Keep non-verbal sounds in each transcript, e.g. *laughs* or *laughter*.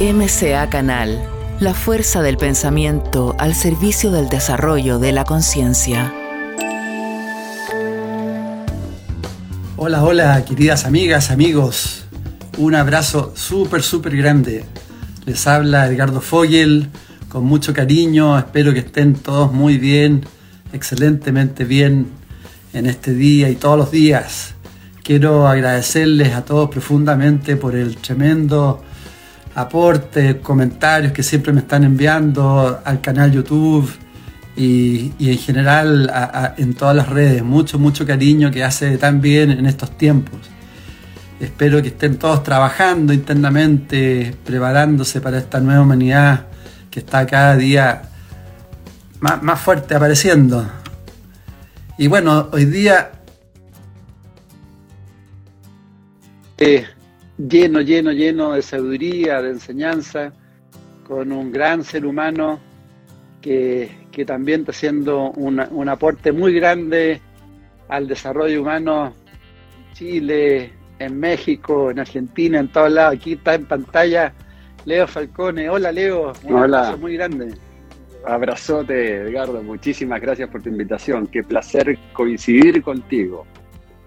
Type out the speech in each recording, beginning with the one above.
MCA Canal, la fuerza del pensamiento al servicio del desarrollo de la conciencia. Hola, hola, queridas amigas, amigos. Un abrazo súper, súper grande. Les habla Edgardo Fogel con mucho cariño. Espero que estén todos muy bien, excelentemente bien en este día y todos los días. Quiero agradecerles a todos profundamente por el tremendo aporte, comentarios que siempre me están enviando al canal YouTube y, en general en todas las redes. Mucho, mucho cariño que hace tan bien en estos tiempos. Espero que estén todos trabajando internamente, preparándose para esta nueva humanidad que está cada día más, más fuerte apareciendo. Y bueno, hoy día Eh, lleno, lleno, lleno de sabiduría, de enseñanza, con un gran ser humano que, también está haciendo un aporte muy grande al desarrollo humano en Chile, en México, en Argentina, en todos lados. Aquí está en pantalla Leo Falcone. Hola Leo, un abrazo muy grande. Abrazote, Edgardo. Muchísimas gracias por tu invitación. Qué placer coincidir contigo.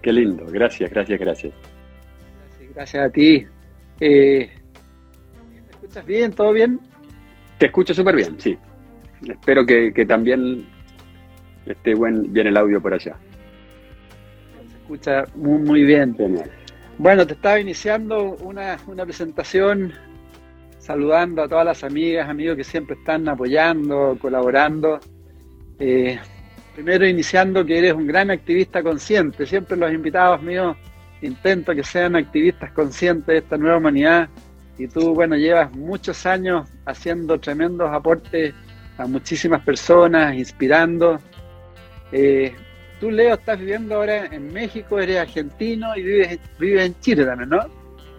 Qué lindo. Gracias, gracias, gracias. Gracias a ti. Eh, ¿Me escuchas bien? ¿Todo bien? Te escucho súper bien, sí. Espero que, también esté buen, bien el audio por allá. Se escucha muy, muy bien. Bueno, te estaba iniciando una, presentación saludando a todas las amigas, amigos que siempre están apoyando, colaborando. Eh, primero iniciando que eres un gran activista consciente. Siempre los invitados míos intento que sean activistas conscientes de esta nueva humanidad y tú, bueno, llevas muchos años haciendo tremendos aportes a muchísimas personas, inspirando. Eh, tú, Leo, estás viviendo ahora en México, eres argentino y vives, vives en Chile también, ¿no?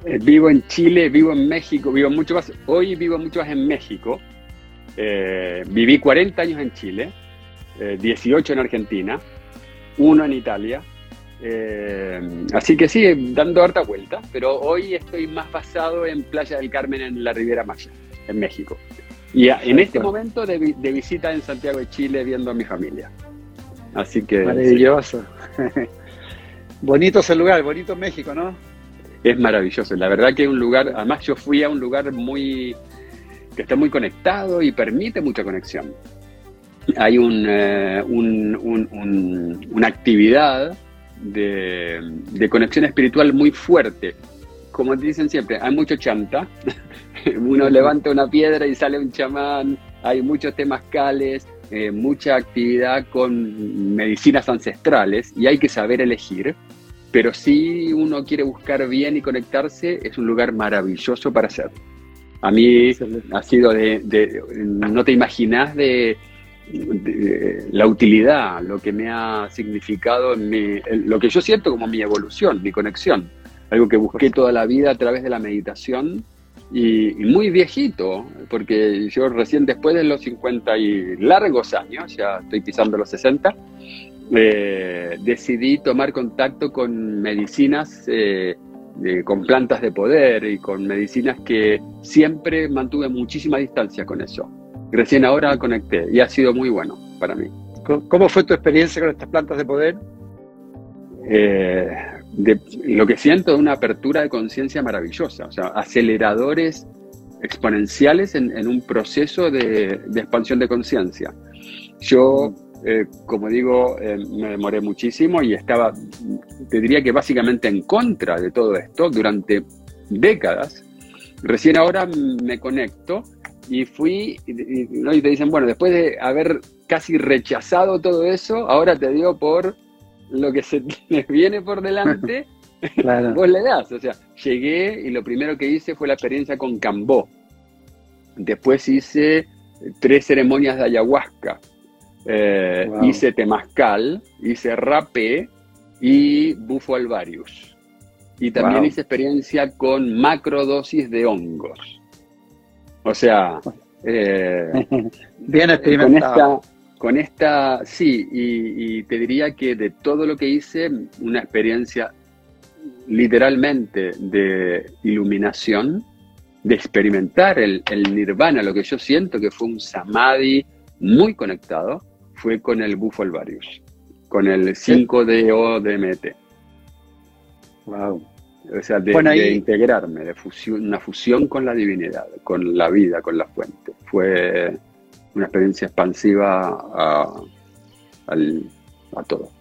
Eh, vivo en Chile, vivo en México, vivo mucho más, hoy vivo mucho más en México. Eh, viví 40 años en Chile, 18 en Argentina, uno en Italia, eh, así que sí, dando harta vuelta, pero hoy estoy más basado en Playa del Carmen en la Riviera Maya, en México. Y en este momento de, visita en Santiago de Chile viendo a mi familia. Así que... Maravilloso. *laughs* bonito ese lugar, bonito México, ¿no? Es maravilloso. La verdad que es un lugar, además yo fui a un lugar muy que está muy conectado y permite mucha conexión. Hay un, eh, una actividad de, conexión espiritual muy fuerte. Como dicen siempre, hay mucho chanta. *laughs* Uno levanta una piedra y sale un chamán. Hay muchos temazcales, eh, mucha actividad con medicinas ancestrales y hay que saber elegir. Pero si uno quiere buscar bien y conectarse, es un lugar maravilloso para hacer. A mí ha sido de, no te imaginas de, la utilidad, lo que me ha significado, en lo que yo siento como mi evolución, mi conexión, algo que busqué toda la vida a través de la meditación y, muy viejito, porque yo recién después de los 50 y largos años, ya estoy pisando los 60, eh, decidí tomar contacto con medicinas, eh, con plantas de poder y con medicinas que siempre mantuve muchísima distancia con eso Recién ahora conecté y ha sido muy bueno para mí. ¿Cómo fue tu experiencia con estas plantas de poder? Eh, lo que siento es una apertura de conciencia maravillosa, o sea, aceleradores exponenciales en, un proceso de, expansión de conciencia. Yo, eh, como digo, eh, me demoré muchísimo y estaba, te diría que básicamente en contra de todo esto durante décadas. Recién ahora me conecto y fui, y, te dicen, bueno, después de haber casi rechazado todo eso, ahora te dio por lo que se *laughs* te viene por delante, *laughs* vos le das. O sea, llegué y lo primero que hice fue la experiencia con Cambó. Después hice tres ceremonias de ayahuasca. Eh, hice temazcal, hice rapé y bufo alvarius. Y también hice experiencia con macrodosis de hongos. O sea, *laughs* eh, bien experimentado. Con esta, sí, y, te diría que de todo lo que hice, una experiencia literalmente de iluminación de experimentar el, nirvana, lo que yo siento que fue un samadhi muy conectado, fue con el bufo alvarius, con el 5DO-DMT. Wow. O sea, de, integrarme, de fusión, una fusión con la divinidad, con la vida, con la fuente. Fue una experiencia expansiva a, a todo.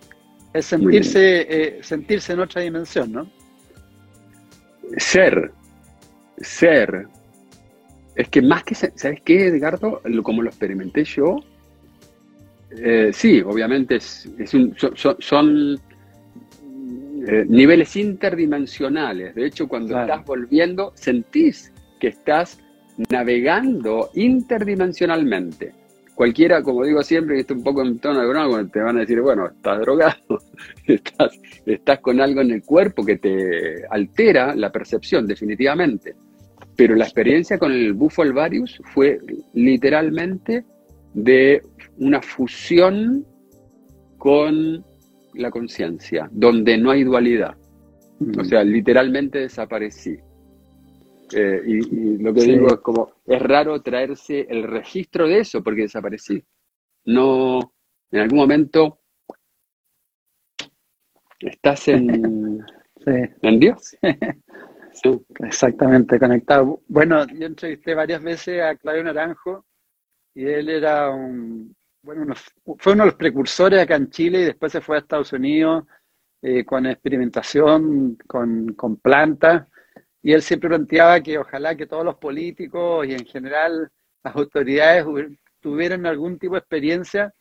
Es sentirse, eh, sentirse en otra dimensión, ¿no? Ser, ser. Es que más que, ¿sabes qué, Edgardo? Como lo experimenté yo, eh, sí, obviamente es, son, eh, niveles interdimensionales. De hecho, cuando estás volviendo, sentís que estás navegando interdimensionalmente. Cualquiera, como digo siempre, y esto un poco en tono de broma, te van a decir, bueno, estás drogado, *laughs* estás, estás con algo en el cuerpo que te altera la percepción, definitivamente. Pero la experiencia con el bufo alvarius fue literalmente de una fusión con la conciencia, donde no hay dualidad. O sea, literalmente desaparecí. Eh, y, lo que digo es como, es raro traerse el registro de eso porque desaparecí. No, en algún momento estás en, *laughs* en Dios. *laughs* Exactamente, conectado. Bueno, yo entrevisté varias veces a Claudio Naranjo y él era un, bueno, fue uno de los precursores acá en Chile y después se fue a Estados Unidos eh, con experimentación con, con plantas y él siempre planteaba que ojalá que todos los políticos y en general las autoridades tuvieran algún tipo de experiencia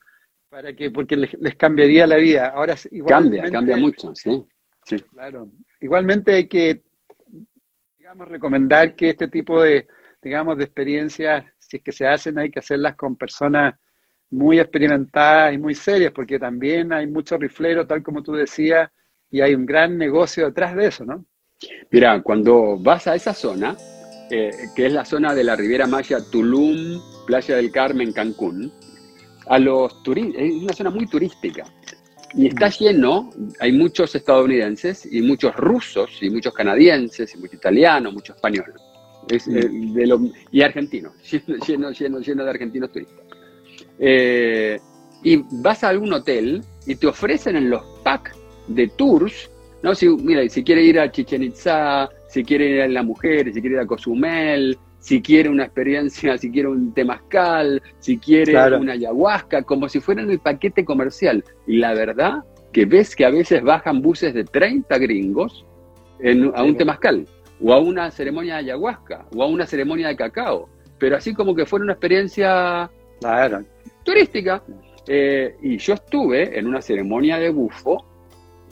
para que, porque les, cambiaría la vida. Ahora cambia, cambia mucho, sí. sí. Claro. Igualmente hay que, digamos, recomendar que este tipo de, digamos, de experiencias, si es que se hacen, hay que hacerlas con personas muy experimentadas y muy serias, porque también hay mucho riflero, tal como tú decías, y hay un gran negocio detrás de eso, ¿no? Mira, cuando vas a esa zona, eh, que es la zona de la Riviera Maya, Tulum, Playa del Carmen, Cancún, a los es una zona muy turística. Y está lleno, hay muchos estadounidenses y muchos rusos y muchos canadienses y muchos italianos, muchos españoles. Eh, y argentinos, *laughs* lleno, lleno, lleno, de argentinos turistas. Eh, y vas a algún hotel y te ofrecen en los packs de tours no, si, mira, si quiere ir a Chichen Itza, si quiere ir a La Mujer, si quiere ir a Cozumel, si quiere una experiencia, *laughs* si quiere un temazcal, si quiere una ayahuasca, como si fuera en el paquete comercial. Y la verdad que ves que a veces bajan buses de 30 gringos a un temazcal, o a una ceremonia de ayahuasca, o a una ceremonia de cacao, pero así como que fuera una experiencia turística. Eh, y yo estuve en una ceremonia de bufo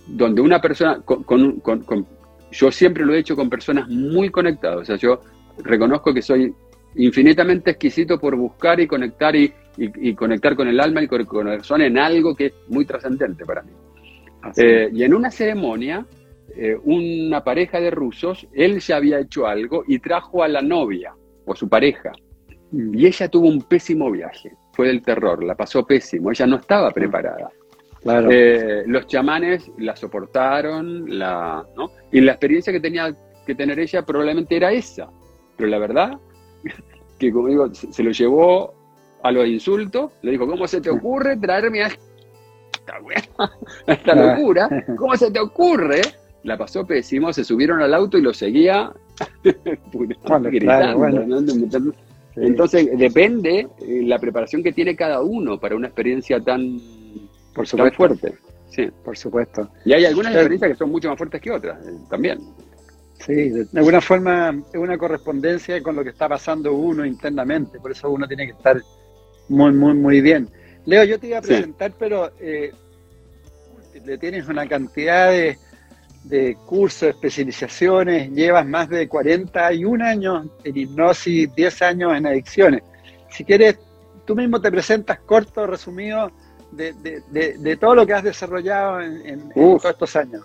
donde una persona, con, yo siempre lo he hecho con personas muy conectadas, o sea, yo reconozco que soy infinitamente exquisito por buscar y conectar y, conectar con el alma y con el corazón en algo que es muy trascendente para mí. Eh, y en una ceremonia, eh, una pareja de rusos, él ya había hecho algo y trajo a la novia o su pareja. Mm. Y ella tuvo un pésimo viaje, fue del terror, la pasó pésimo, ella no estaba preparada. Eh, los chamanes la soportaron, la, y la experiencia que tenía que tener ella probablemente era esa. Pero la verdad, *laughs* que como digo, se, lo llevó a los insultos, le dijo, ¿cómo se te ocurre traerme a esta, *laughs* locura? *laughs* ¿Cómo se te ocurre? La pasó pésimo, se subieron al auto y lo seguía Entonces depende eh, la preparación que tiene cada uno para una experiencia tan por supuesto. fuerte. Sí, por supuesto. Y hay algunas experiencias que son mucho más fuertes que otras, eh, también. Sí, de alguna forma es una correspondencia con lo que está pasando uno internamente, por eso uno tiene que estar muy, muy, muy bien. Leo, yo te iba a presentar, pero eh, tienes una cantidad de, de cursos, especializaciones, llevas más de 41 años en hipnosis, 10 años en adicciones. Si quieres, tú mismo te presentas corto, resumido, de, todo lo que has desarrollado en, todos estos años?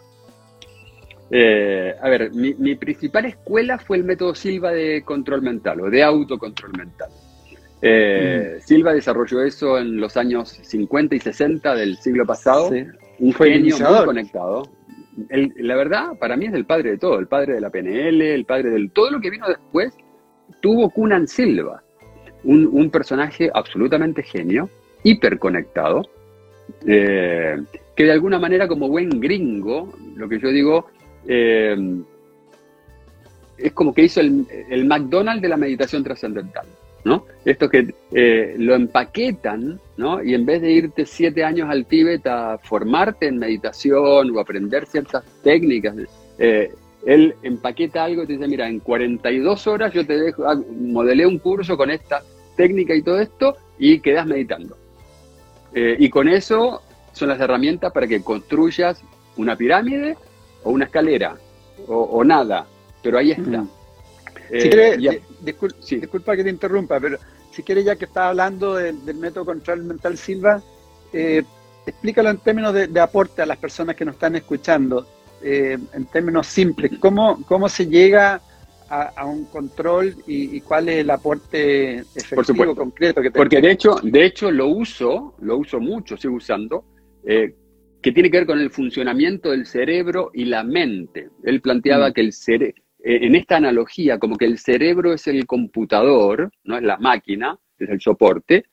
Eh, a ver, mi, principal escuela fue el método Silva de control mental o de autocontrol mental. Eh, mm. Silva desarrolló eso en los años 50 y 60 del siglo pasado. Un genio muy conectado. La verdad, para mí es el padre de todo, el padre de la PNL, el padre de todo lo que vino después tuvo Kunan Silva, un, personaje absolutamente genio, hiperconectado, eh, que de alguna manera como buen gringo, lo que yo digo, eh, es como que hizo el, el, McDonald's de la meditación trascendental, ¿no? Esto que eh, lo empaquetan, ¿no? Y en vez de irte siete años al Tíbet a formarte en meditación o aprender ciertas técnicas, él empaqueta algo y te dice, mira, en 42 horas yo te dejo, ah, modelé un curso con esta técnica y todo esto y quedas meditando. Eh, y con eso son las herramientas para que construyas una pirámide o una escalera o, nada, pero ahí está. Eh, disculpa, que te interrumpa, pero si quieres ya que estás hablando del, método control mental Silva, eh, explícalo en términos de, aporte a las personas que nos están escuchando. Eh, en términos simples, ¿cómo, cómo se llega a, un control y, cuál es el aporte efectivo, concreto que Porque de hecho, de hecho lo uso, lo uso mucho, sigo usando, eh, que tiene que ver con el funcionamiento del cerebro y la mente. Él planteaba mm. que el cerebro, en esta analogía, como que el cerebro es el computador, no es la máquina, es el soporte,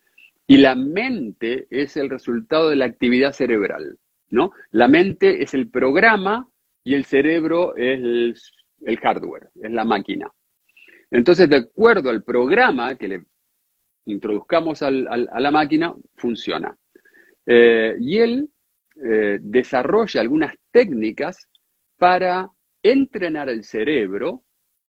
y la mente es el resultado de la actividad cerebral. ¿no? La mente es el programa y el cerebro es el, hardware, es la máquina. Entonces, de acuerdo al programa que le introduzcamos a la máquina, funciona. Eh, y él eh, desarrolla algunas técnicas para entrenar el cerebro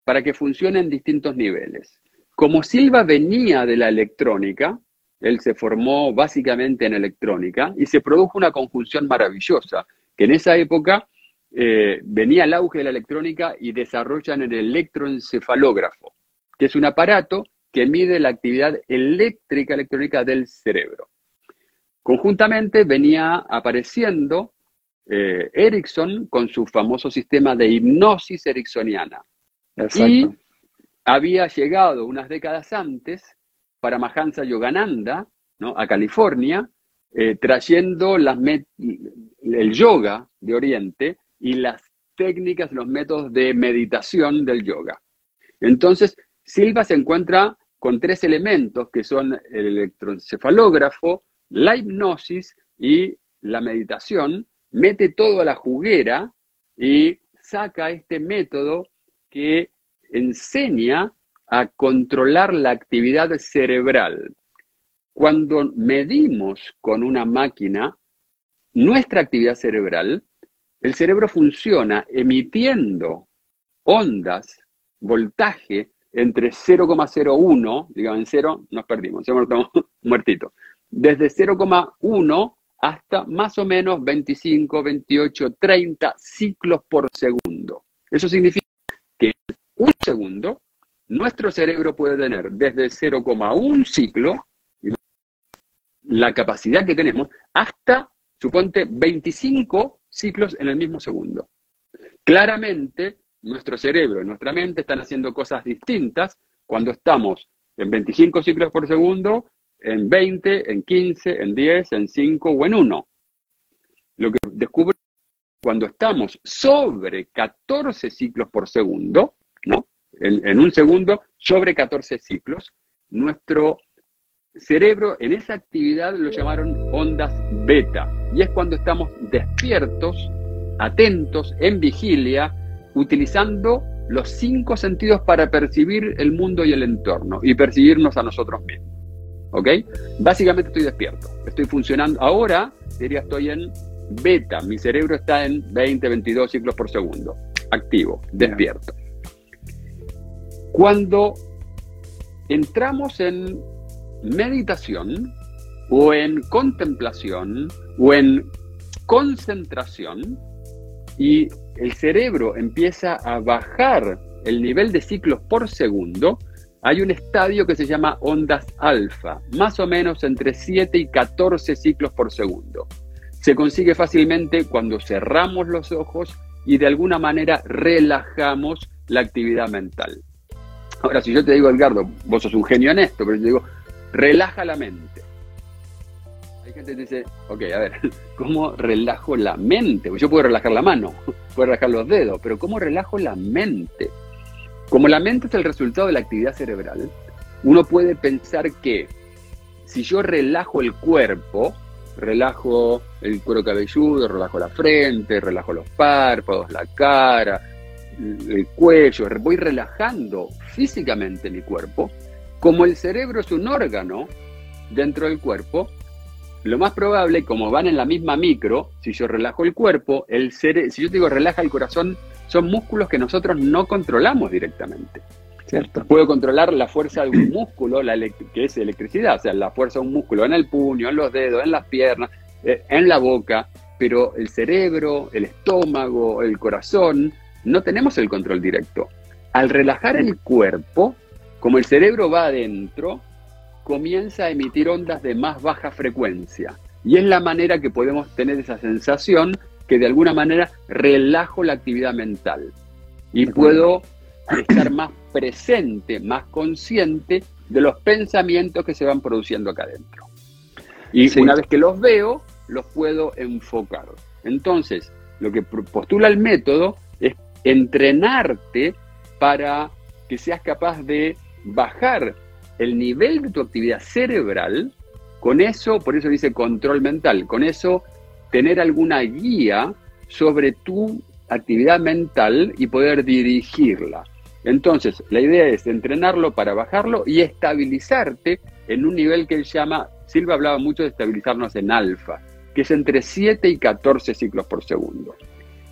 para que funcione en distintos niveles. Como Silva venía de la electrónica, él se formó básicamente en electrónica y se produjo una conjunción maravillosa, que en esa época eh, venía el auge de la electrónica y desarrollan el electroencefalógrafo, que es un aparato que mide la actividad eléctrica electrónica del cerebro. Conjuntamente venía apareciendo eh, Erickson con su famoso sistema de hipnosis ericksoniana. Y había llegado unas décadas antes para Mahansa Yogananda ¿no? a California, eh, trayendo las el yoga de Oriente y las técnicas, los métodos de meditación del yoga. Entonces, Silva se encuentra con tres elementos que son el electroencefalógrafo, la hipnosis y la meditación, mete todo a la juguera y saca este método que enseña a controlar la actividad cerebral. Cuando medimos con una máquina nuestra actividad cerebral, el cerebro funciona emitiendo ondas, voltaje, entre 0,01, digamos en 0, nos perdimos, estamos *laughs* muertitos, desde 0,1 hasta más o menos 25, 28, 30 ciclos por segundo. Eso significa que en un segundo nuestro cerebro puede tener desde 0,1 ciclo, la capacidad que tenemos, hasta, suponte, 25 ciclos en el mismo segundo. Claramente, nuestro cerebro y nuestra mente están haciendo cosas distintas cuando estamos en 25 ciclos por segundo, en 20, en 15, en 10, en 5 o en 1. Lo que descubre cuando estamos sobre 14 ciclos por segundo, ¿no? En, en un segundo, sobre 14 ciclos, nuestro cerebro en esa actividad lo llamaron ondas beta. Y es cuando estamos despiertos, atentos, en vigilia, utilizando los cinco sentidos para percibir el mundo y el entorno y percibirnos a nosotros mismos. ¿Ok? Básicamente estoy despierto, estoy funcionando. Ahora, diría, estoy en beta, mi cerebro está en 20, 22 ciclos por segundo, activo, despierto. Cuando entramos en meditación o en contemplación o en concentración y el cerebro empieza a bajar el nivel de ciclos por segundo, hay un estadio que se llama ondas alfa, más o menos entre 7 y 14 ciclos por segundo. Se consigue fácilmente cuando cerramos los ojos y de alguna manera relajamos la actividad mental. Ahora, si yo te digo, Edgardo, vos sos un genio en esto, pero yo digo, relaja la mente. Hay gente que dice, ok, a ver, *laughs* ¿cómo relajo la mente? Pues yo puedo relajar la mano, *laughs* puedo relajar los dedos, pero ¿cómo relajo la mente? Como la mente es el resultado de la actividad cerebral, uno puede pensar que si yo relajo el cuerpo, relajo el cuero cabelludo, relajo la frente, relajo los párpados, la cara, el cuello, voy relajando físicamente mi cuerpo, como el cerebro es un órgano dentro del cuerpo, lo más probable, como van en la misma micro, si yo relajo el cuerpo, el si yo digo relaja el corazón, son músculos que nosotros no controlamos directamente. ¿Cierto? Puedo controlar la fuerza de un músculo, la que es electricidad, o sea, la fuerza de un músculo en el puño, en los dedos, en las piernas, eh, en la boca, pero el cerebro, el estómago, el corazón, no tenemos el control directo. Al relajar el cuerpo, como el cerebro va adentro, comienza a emitir ondas de más baja frecuencia. Y es la manera que podemos tener esa sensación que de alguna manera relajo la actividad mental. Y puedo estar más presente, más consciente de los pensamientos que se van produciendo acá adentro. Y una vez que los veo, los puedo enfocar. Entonces, lo que postula el método es entrenarte para que seas capaz de bajar el nivel de tu actividad cerebral, con eso, por eso dice control mental, con eso tener alguna guía sobre tu actividad mental y poder dirigirla. Entonces, la idea es entrenarlo para bajarlo y estabilizarte en un nivel que él llama, Silva hablaba mucho de estabilizarnos en alfa, que es entre 7 y 14 ciclos por segundo.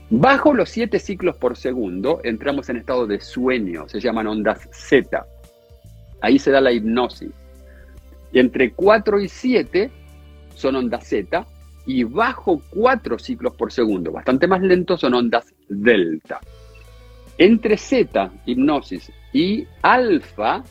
Bajo los 7 ciclos por segundo entramos en estado de sueño, se llaman ondas Z. Ahí se da la hipnosis. Y entre 4 y 7 son ondas Z y bajo 4 ciclos por segundo, bastante más lento, son ondas delta. Entre Z, hipnosis, y alfa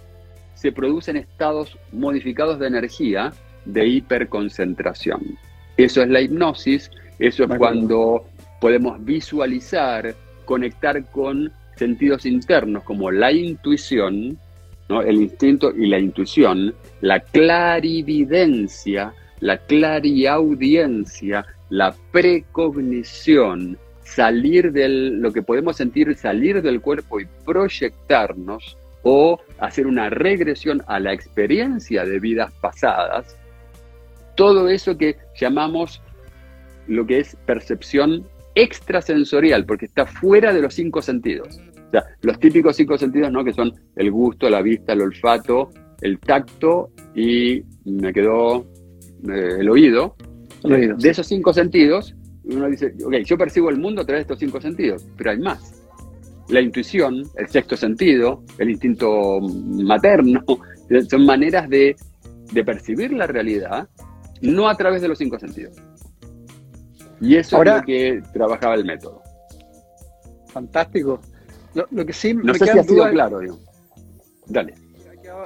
se producen estados modificados de energía de hiperconcentración. Eso es la hipnosis, eso es cuando podemos visualizar, conectar con sentidos internos como la intuición, el instinto y la intuición, la clarividencia, la clariaudiencia, la precognición, salir de lo que podemos sentir, salir del cuerpo y proyectarnos o hacer una regresión a la experiencia de vidas pasadas, todo eso que llamamos lo que es percepción extrasensorial, porque está fuera de los cinco sentidos. O sea, los típicos cinco sentidos, ¿no? Que son el gusto, la vista, el olfato, el tacto y me quedó eh, el oído. de esos cinco sentidos, uno dice, ok, yo percibo el mundo a través de estos cinco sentidos, pero hay más. La intuición, el sexto sentido, el instinto materno, *laughs* son maneras de, de percibir la realidad, no a través de los cinco sentidos. Y eso es lo que trabajaba el método. Fantástico. Lo, que sí no sé si ha sido claro. Dale.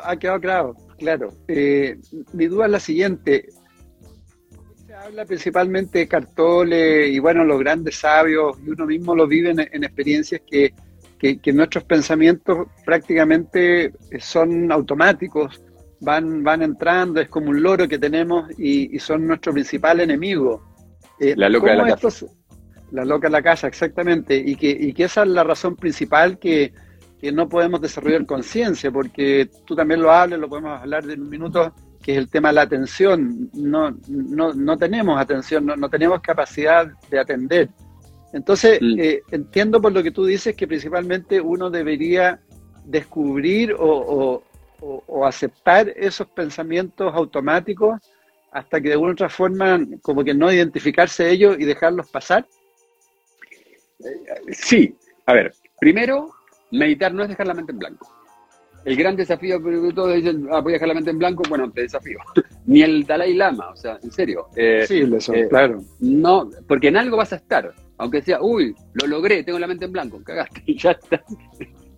Ha quedado, claro, claro. Eh, mi duda es la siguiente. Se habla principalmente de Cartole y bueno, los grandes sabios, y uno mismo lo vive en, experiencias que, nuestros pensamientos prácticamente son automáticos, van, van entrando, es como un loro que tenemos y, son nuestro principal enemigo. Eh, la loca de la casa. La loca de la casa, exactamente. Y que, y que esa es la razón principal que, no podemos desarrollar conciencia, porque tú también lo hablas, lo podemos hablar de un minuto, que es el tema de la atención. No, no, tenemos atención, no, tenemos capacidad de atender. Entonces, mm. eh, entiendo por lo que tú dices que principalmente uno debería descubrir o, o aceptar esos pensamientos automáticos hasta que de alguna otra forma como que no identificarse ellos y dejarlos pasar? Sí, a ver, primero, meditar no es dejar la mente en blanco. El gran desafío, todos dicen, ah, voy a dejar la mente en blanco, bueno, te desafío. *laughs* Ni el Dalai Lama, o sea, en serio. Eh, sí, eso, eh, claro. No, porque en algo vas a estar, aunque sea, uy, lo logré, tengo la mente en blanco, cagaste, *laughs* y ya estás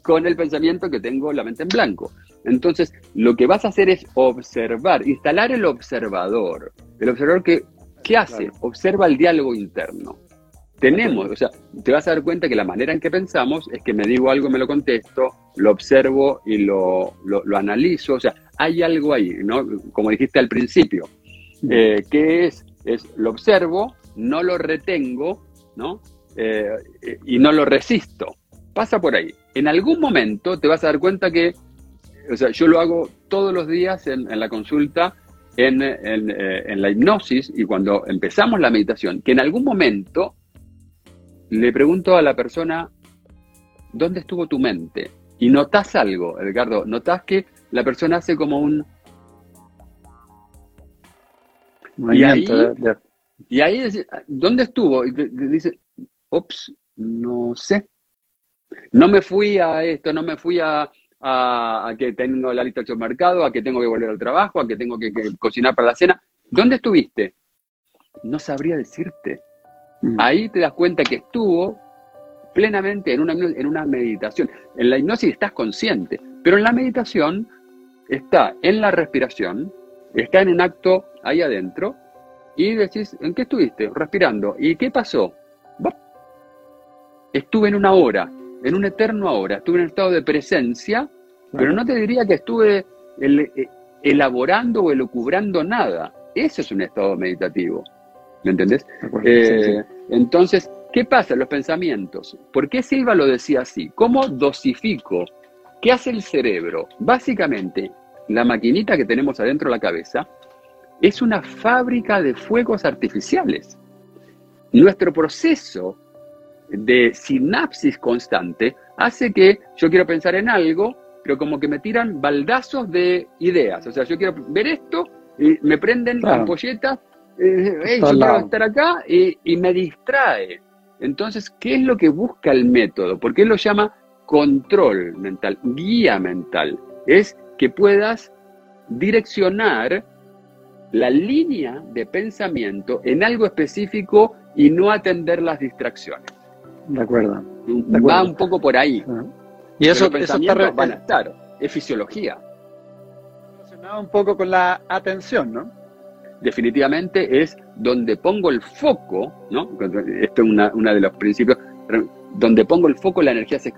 con el pensamiento que tengo la mente en blanco. Entonces, lo que vas a hacer es observar, instalar el observador. El observador que, ¿qué hace? Observa el diálogo interno. Tenemos, o sea, te vas a dar cuenta que la manera en que pensamos es que me digo algo, me lo contesto, lo observo y lo, lo, analizo. O sea, hay algo ahí, ¿no? Como dijiste al principio, eh, que es, es lo observo, no lo retengo, ¿no? Eh, y no lo resisto. Pasa por ahí. en algún momento te vas a dar cuenta que, o sea, yo lo hago todos los días en, la consulta, en, eh, en, la hipnosis y cuando empezamos la meditación, que en algún momento le pregunto a la persona, ¿dónde estuvo tu mente? Y notas algo, Edgardo, notas que la persona hace como un... Y ahí, y ahí, ¿dónde estuvo? Y dice, ops, no sé. No me fui a esto, no me fui a, que tengo la lista de mercado, a que tengo que volver al trabajo, a que tengo que, cocinar para la cena. ¿Dónde estuviste? No sabría decirte. Mm. Ahí te das cuenta que estuvo plenamente en una, en una meditación. En la hipnosis estás consciente, pero en la meditación está en la respiración, está en un acto ahí adentro, y decís, ¿en qué estuviste? Respirando. ¿Y qué pasó? Estuve en una hora, en un eterno ahora, estuve en un estado de presencia, pero no te diría que estuve eh, elaborando o elucubrando nada. Eso es un estado meditativo. ¿Me entendés? Eh, entonces, ¿qué pasa en los pensamientos? ¿Por qué Silva lo decía así? ¿Cómo dosifico? ¿Qué hace el cerebro? Básicamente, la maquinita que tenemos adentro de la cabeza es una fábrica de fuegos artificiales. Nuestro proceso de sinapsis constante hace que yo quiero pensar en algo, pero como que me tiran baldazos de ideas. O sea, yo quiero ver esto y me prenden claro. ampolletas, eh, yo quiero estar acá y, y me distrae. Entonces, ¿qué es lo que busca el método? Porque él lo llama control mental, guía mental. Es que puedas direccionar la línea de pensamiento en algo específico y no atender las distracciones. De acuerdo. Va un poco por ahí. Y eso, eso está van a estar. Es fisiología. Relacionado un poco con la atención, ¿no? Definitivamente es donde pongo el foco, ¿no? Esto es una, de los principios. Donde pongo el foco, la energía se,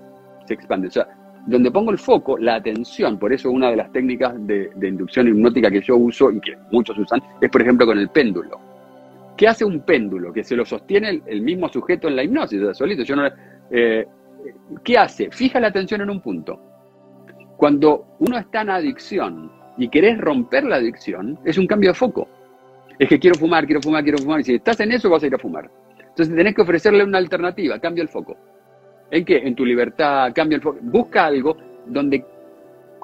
se expande. O sea, donde pongo el foco, la atención, por eso una de las técnicas de, inducción hipnótica que yo uso y que muchos usan, es por ejemplo con el péndulo. ¿Qué hace un péndulo? Que se lo sostiene el, mismo sujeto en la hipnosis, solito. Yo no, eh, ¿Qué hace? Fija la atención en un punto. Cuando uno está en adicción y querés romper la adicción, es un cambio de foco. Es que quiero fumar, quiero fumar, quiero fumar. Y si estás en eso, vas a ir a fumar. Entonces tenés que ofrecerle una alternativa, cambia el foco. ¿En qué? En tu libertad, cambia el foco. Busca algo donde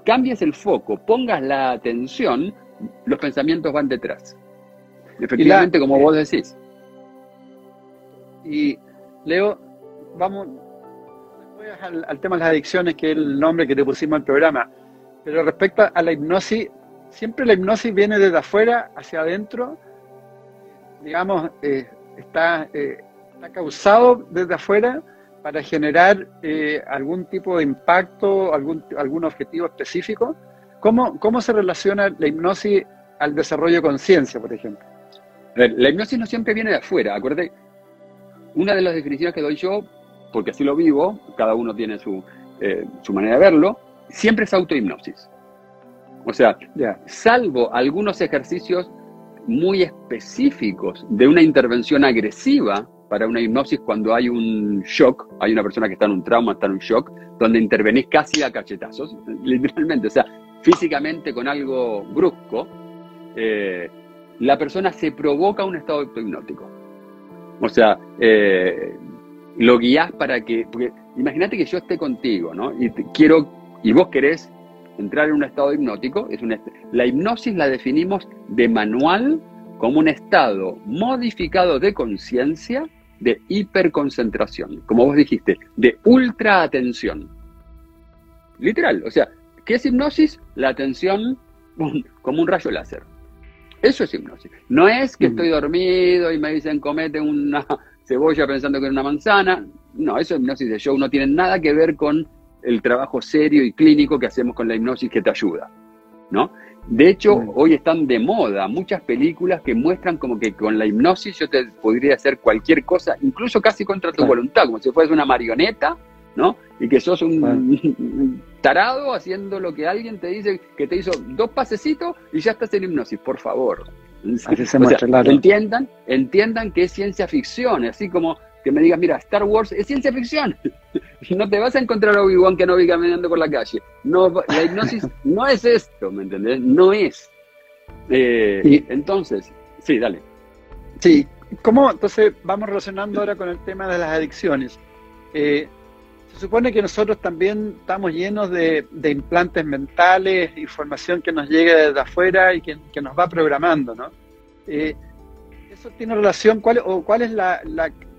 cambies el foco, pongas la atención, los pensamientos van detrás. Efectivamente, como vos decís. Y Leo, vamos al, al, tema de las adicciones, que es el nombre que te pusimos al programa. Pero respecto a la hipnosis, siempre la hipnosis viene desde afuera hacia adentro. Digamos, eh, está, eh, está causado desde afuera para generar eh, algún tipo de impacto, algún, algún objetivo específico? ¿Cómo, ¿Cómo se relaciona la hipnosis al desarrollo de conciencia, por ejemplo? la hipnosis no siempre viene de afuera. Acuérdate, una de las definiciones que doy yo, porque así lo vivo, cada uno tiene su, su manera de verlo, siempre es autohipnosis. O sea, salvo algunos ejercicios muy específicos de una intervención agresiva, para una hipnosis cuando hay un shock, hay una persona que está en un trauma, está en un shock, donde intervenís casi a cachetazos, *laughs* literalmente, o sea, físicamente con algo brusco, eh, la persona se provoca un estado hipnótico. O sea, eh, lo guías para que, porque imagínate que yo esté contigo, ¿no? Y quiero, y vos querés entrar en un estado hipnótico, es una, la hipnosis la definimos de manual como un estado modificado de conciencia de hiperconcentración, como vos dijiste, de ultra atención. Literal, o sea, ¿qué es hipnosis? La atención como un rayo láser. Eso es hipnosis. No es que estoy dormido y me dicen comete una cebolla pensando que es una manzana. No, eso es hipnosis de show. No tiene nada que ver con el trabajo serio y clínico que hacemos con la hipnosis que te ayuda. ¿no? De hecho, mm. hoy están de moda muchas películas que muestran como que con la hipnosis yo te podría hacer cualquier cosa, incluso casi contra tu voluntad, como si fueras una marioneta, ¿no? Y que sos un *laughs* tarado haciendo lo que alguien te dice, que te hizo dos pasecitos y ya estás en hipnosis, por favor. *laughs* entiendan, entiendan que es ciencia ficción, así como que me digas, mira, Star Wars es ciencia ficción. *laughs* no te vas a encontrar a Obi-Wan Kenobi caminando por la calle. No, la hipnosis *laughs* no es esto, ¿me entendés? No es. Eh, entonces, sí, dale. Sí, ¿cómo? Entonces vamos relacionando ahora con el tema de las adicciones. Eh, se supone que nosotros también estamos llenos de, implantes mentales, información que nos llega desde afuera y que, nos va programando, ¿no? Eh, ¿Eso tiene relación? ¿Cuál, o cuál es la,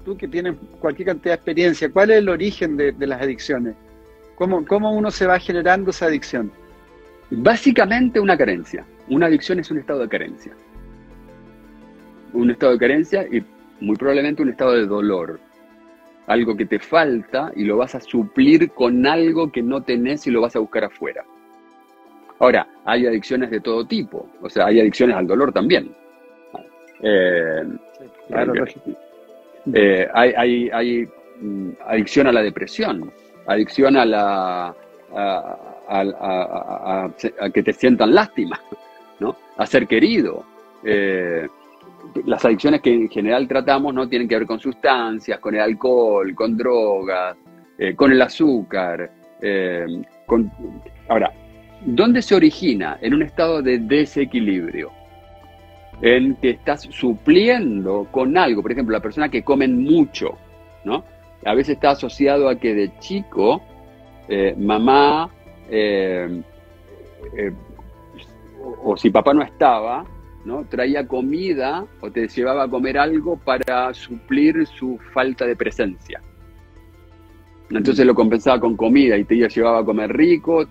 tú que tienes cualquier cantidad de experiencia, cuál es el origen de, las adicciones? ¿Cómo, ¿Cómo uno se va generando esa adicción? Básicamente una carencia. Una adicción es un estado de carencia. Un estado de carencia y muy probablemente un estado de dolor. Algo que te falta y lo vas a suplir con algo que no tenés y lo vas a buscar afuera. Ahora, hay adicciones de todo tipo. O sea, hay adicciones al dolor también. Eh, claro, eh, hay, hay, mm, adicción a la depresión, adicción a la a, que te sientan lástima, ¿no? a ser querido. Eh, las adicciones que en general tratamos no tienen que ver con sustancias, con el alcohol, con drogas, eh, con el azúcar. con... Ahora, ¿dónde se origina? En un estado de desequilibrio en que estás supliendo con algo. Por ejemplo, la persona que comen mucho, ¿no? A veces está asociado a que de chico, eh, mamá, eh, eh, o, si papá no estaba, ¿no? Traía comida o te llevaba a comer algo para suplir su falta de presencia. Entonces lo compensaba con comida y te llevaba a comer rico,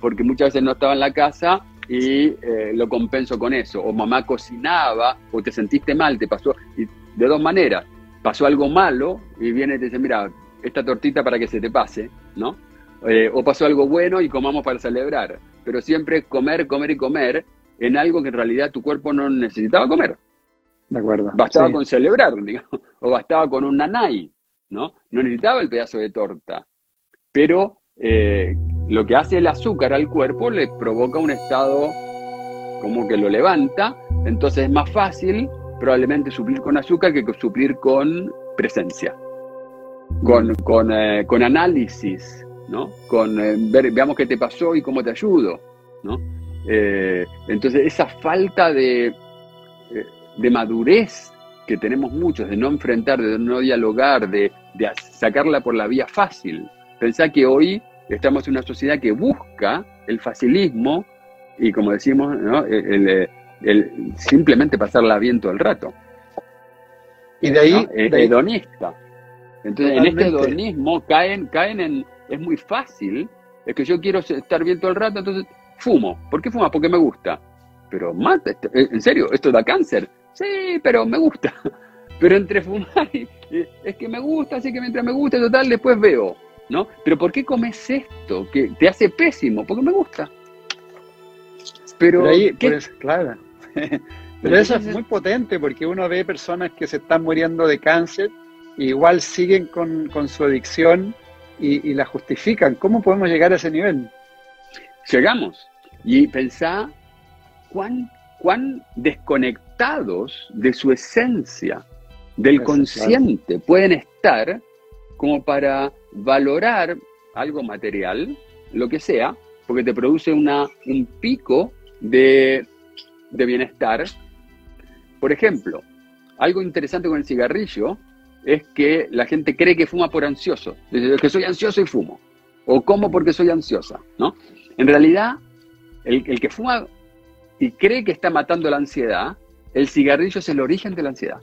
porque muchas veces no estaba en la casa y eh, lo compenso con eso. O mamá cocinaba, o te sentiste mal, te pasó, y de dos maneras. Pasó algo malo y viene y te dice, mira, esta tortita para que se te pase, ¿no? Eh, o pasó algo bueno y comamos para celebrar. Pero siempre comer, comer y comer en algo que en realidad tu cuerpo no necesitaba comer. De acuerdo. Bastaba con celebrar, digamos, *laughs* o bastaba con un nanay, ¿no? No necesitaba el pedazo de torta. Pero eh, lo que hace el azúcar al cuerpo le provoca un estado como que lo levanta, entonces es más fácil probablemente suplir con azúcar que suplir con presencia, con, con, eh, análisis, ¿no? con eh, ver, veamos qué te pasó y cómo te ayudo. ¿no? Eh, entonces esa falta de, de madurez que tenemos muchos, de no enfrentar, de no dialogar, de, de sacarla por la vía fácil. Pensá que hoy estamos en una sociedad que busca el facilismo y, como decimos, el, simplemente pasarla bien todo el rato. Y de ahí, e, Hedonista. Entonces, en este hedonismo caen, caen en. Es muy fácil. Es que yo quiero estar bien todo el rato, entonces fumo. ¿Por qué fumas? Porque me gusta. Pero mata, eh, en serio, esto da cáncer. Sí, pero me gusta. *laughs* Pero entre fumar y, es que me gusta, así que mientras me gusta, total, después veo. ¿No? Pero ¿por qué comes esto? Que te hace pésimo, porque me gusta. Pero, ahí, pues, claro. *laughs* Pero eso es muy potente porque uno ve personas que se están muriendo de cáncer e igual siguen con, su adicción y, la justifican. ¿Cómo podemos llegar a ese nivel? Llegamos. Y pensá cuán, cuán desconectados de su esencia, del consciente, pueden estar como para valorar algo material, lo que sea, porque te produce una, un pico de, bienestar. Por ejemplo, algo interesante con el cigarrillo es que la gente cree que fuma por ansioso. Dice que soy ansioso y fumo. O como porque soy ansiosa, ¿no? En realidad, el que fuma y cree que está matando la ansiedad, el cigarrillo es el origen de la ansiedad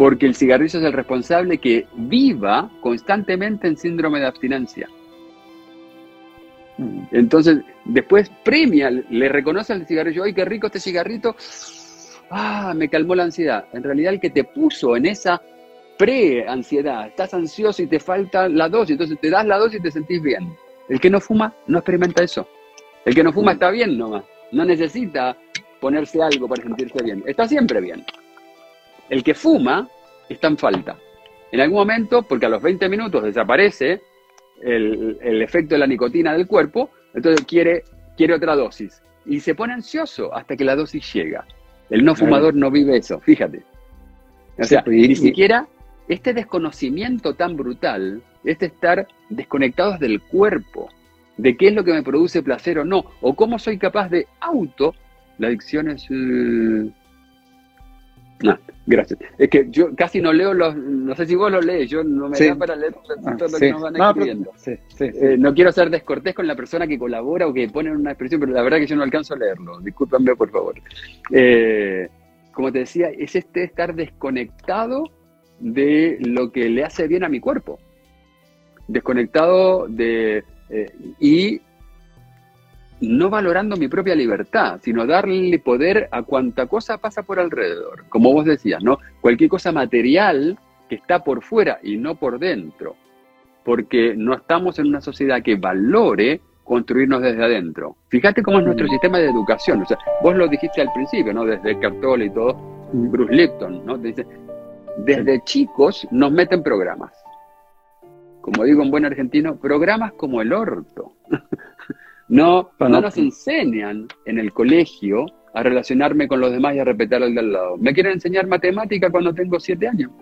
porque el cigarrillo es el responsable que viva constantemente en síndrome de abstinencia. Entonces, después premia, le reconoce al cigarrillo, ¡ay, qué rico este cigarrito! ¡Ah, me calmó la ansiedad! En realidad, el que te puso en esa pre-ansiedad, estás ansioso y te falta la dosis, entonces te das la dosis y te sentís bien. El que no fuma no experimenta eso. El que no fuma está bien nomás. No necesita ponerse algo para sentirse bien. Está siempre bien. El que fuma está en falta. En algún momento, porque a los 20 minutos desaparece el, efecto de la nicotina del cuerpo, entonces quiere, quiere otra dosis. Y se pone ansioso hasta que la dosis llega. El no fumador no vive eso, fíjate. O sea, ni siquiera este desconocimiento tan brutal, este estar desconectados del cuerpo, de qué es lo que me produce placer o no, o cómo soy capaz de auto, la adicción es... Eh, no, gracias. Es que yo casi no leo los, no sé si vos lo lees, yo no me da para leer todo lo que nos van escribiendo. Eh, no, quiero ser descortés con la persona que colabora o que pone una expresión, pero la verdad que yo no alcanzo a leerlo. Discúlpame, por favor. Eh, como te decía, es este estar desconectado de lo que le hace bien a mi cuerpo. Desconectado de... Eh, y no valorando mi propia libertad, sino darle poder a cuanta cosa pasa por alrededor. Como vos decías, ¿no? Cualquier cosa material que está por fuera y no por dentro. Porque no estamos en una sociedad que valore construirnos desde adentro. Fíjate cómo es nuestro mm. sistema de educación. O sea, vos lo dijiste al principio, ¿no? Desde Cartol y todo, mm. Bruce Lipton, ¿no? Dice, desde chicos nos meten programas. Como digo en buen argentino, programas como el orto. *laughs* No, no nos enseñan en el colegio a relacionarme con los demás y a respetar al de al lado. Me quieren enseñar matemática cuando tengo siete años.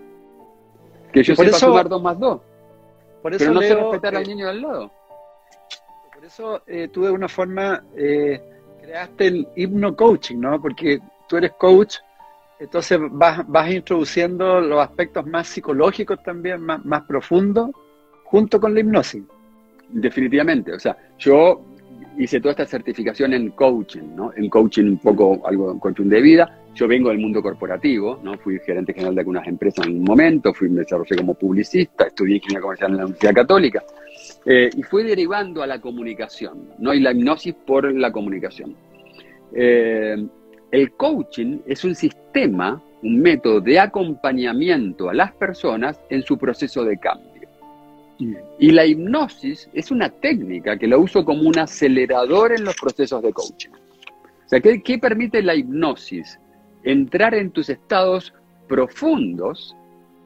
Que yo sepa sumar dos más dos. Por eso pero no sé respetar al niño de al lado. Por eso eh, tú de una forma eh, creaste el hipno coaching, ¿no? Porque tú eres coach, entonces vas, vas introduciendo los aspectos más psicológicos también, más, más profundos, junto con la hipnosis. Definitivamente, o sea, yo hice toda esta certificación en coaching, ¿no? En coaching un poco algo coaching de vida. Yo vengo del mundo corporativo, ¿no? Fui gerente general de algunas empresas en un momento, fui, me desarrollé como publicista, estudié ingeniería comercial en la Universidad Católica eh, y fui derivando a la comunicación, ¿no? Y la hipnosis por la comunicación. Eh, el coaching es un sistema, un método de acompañamiento a las personas en su proceso de cambio. Y la hipnosis es una técnica que la uso como un acelerador en los procesos de coaching. O sea, ¿qué, permite la hipnosis? Entrar en tus estados profundos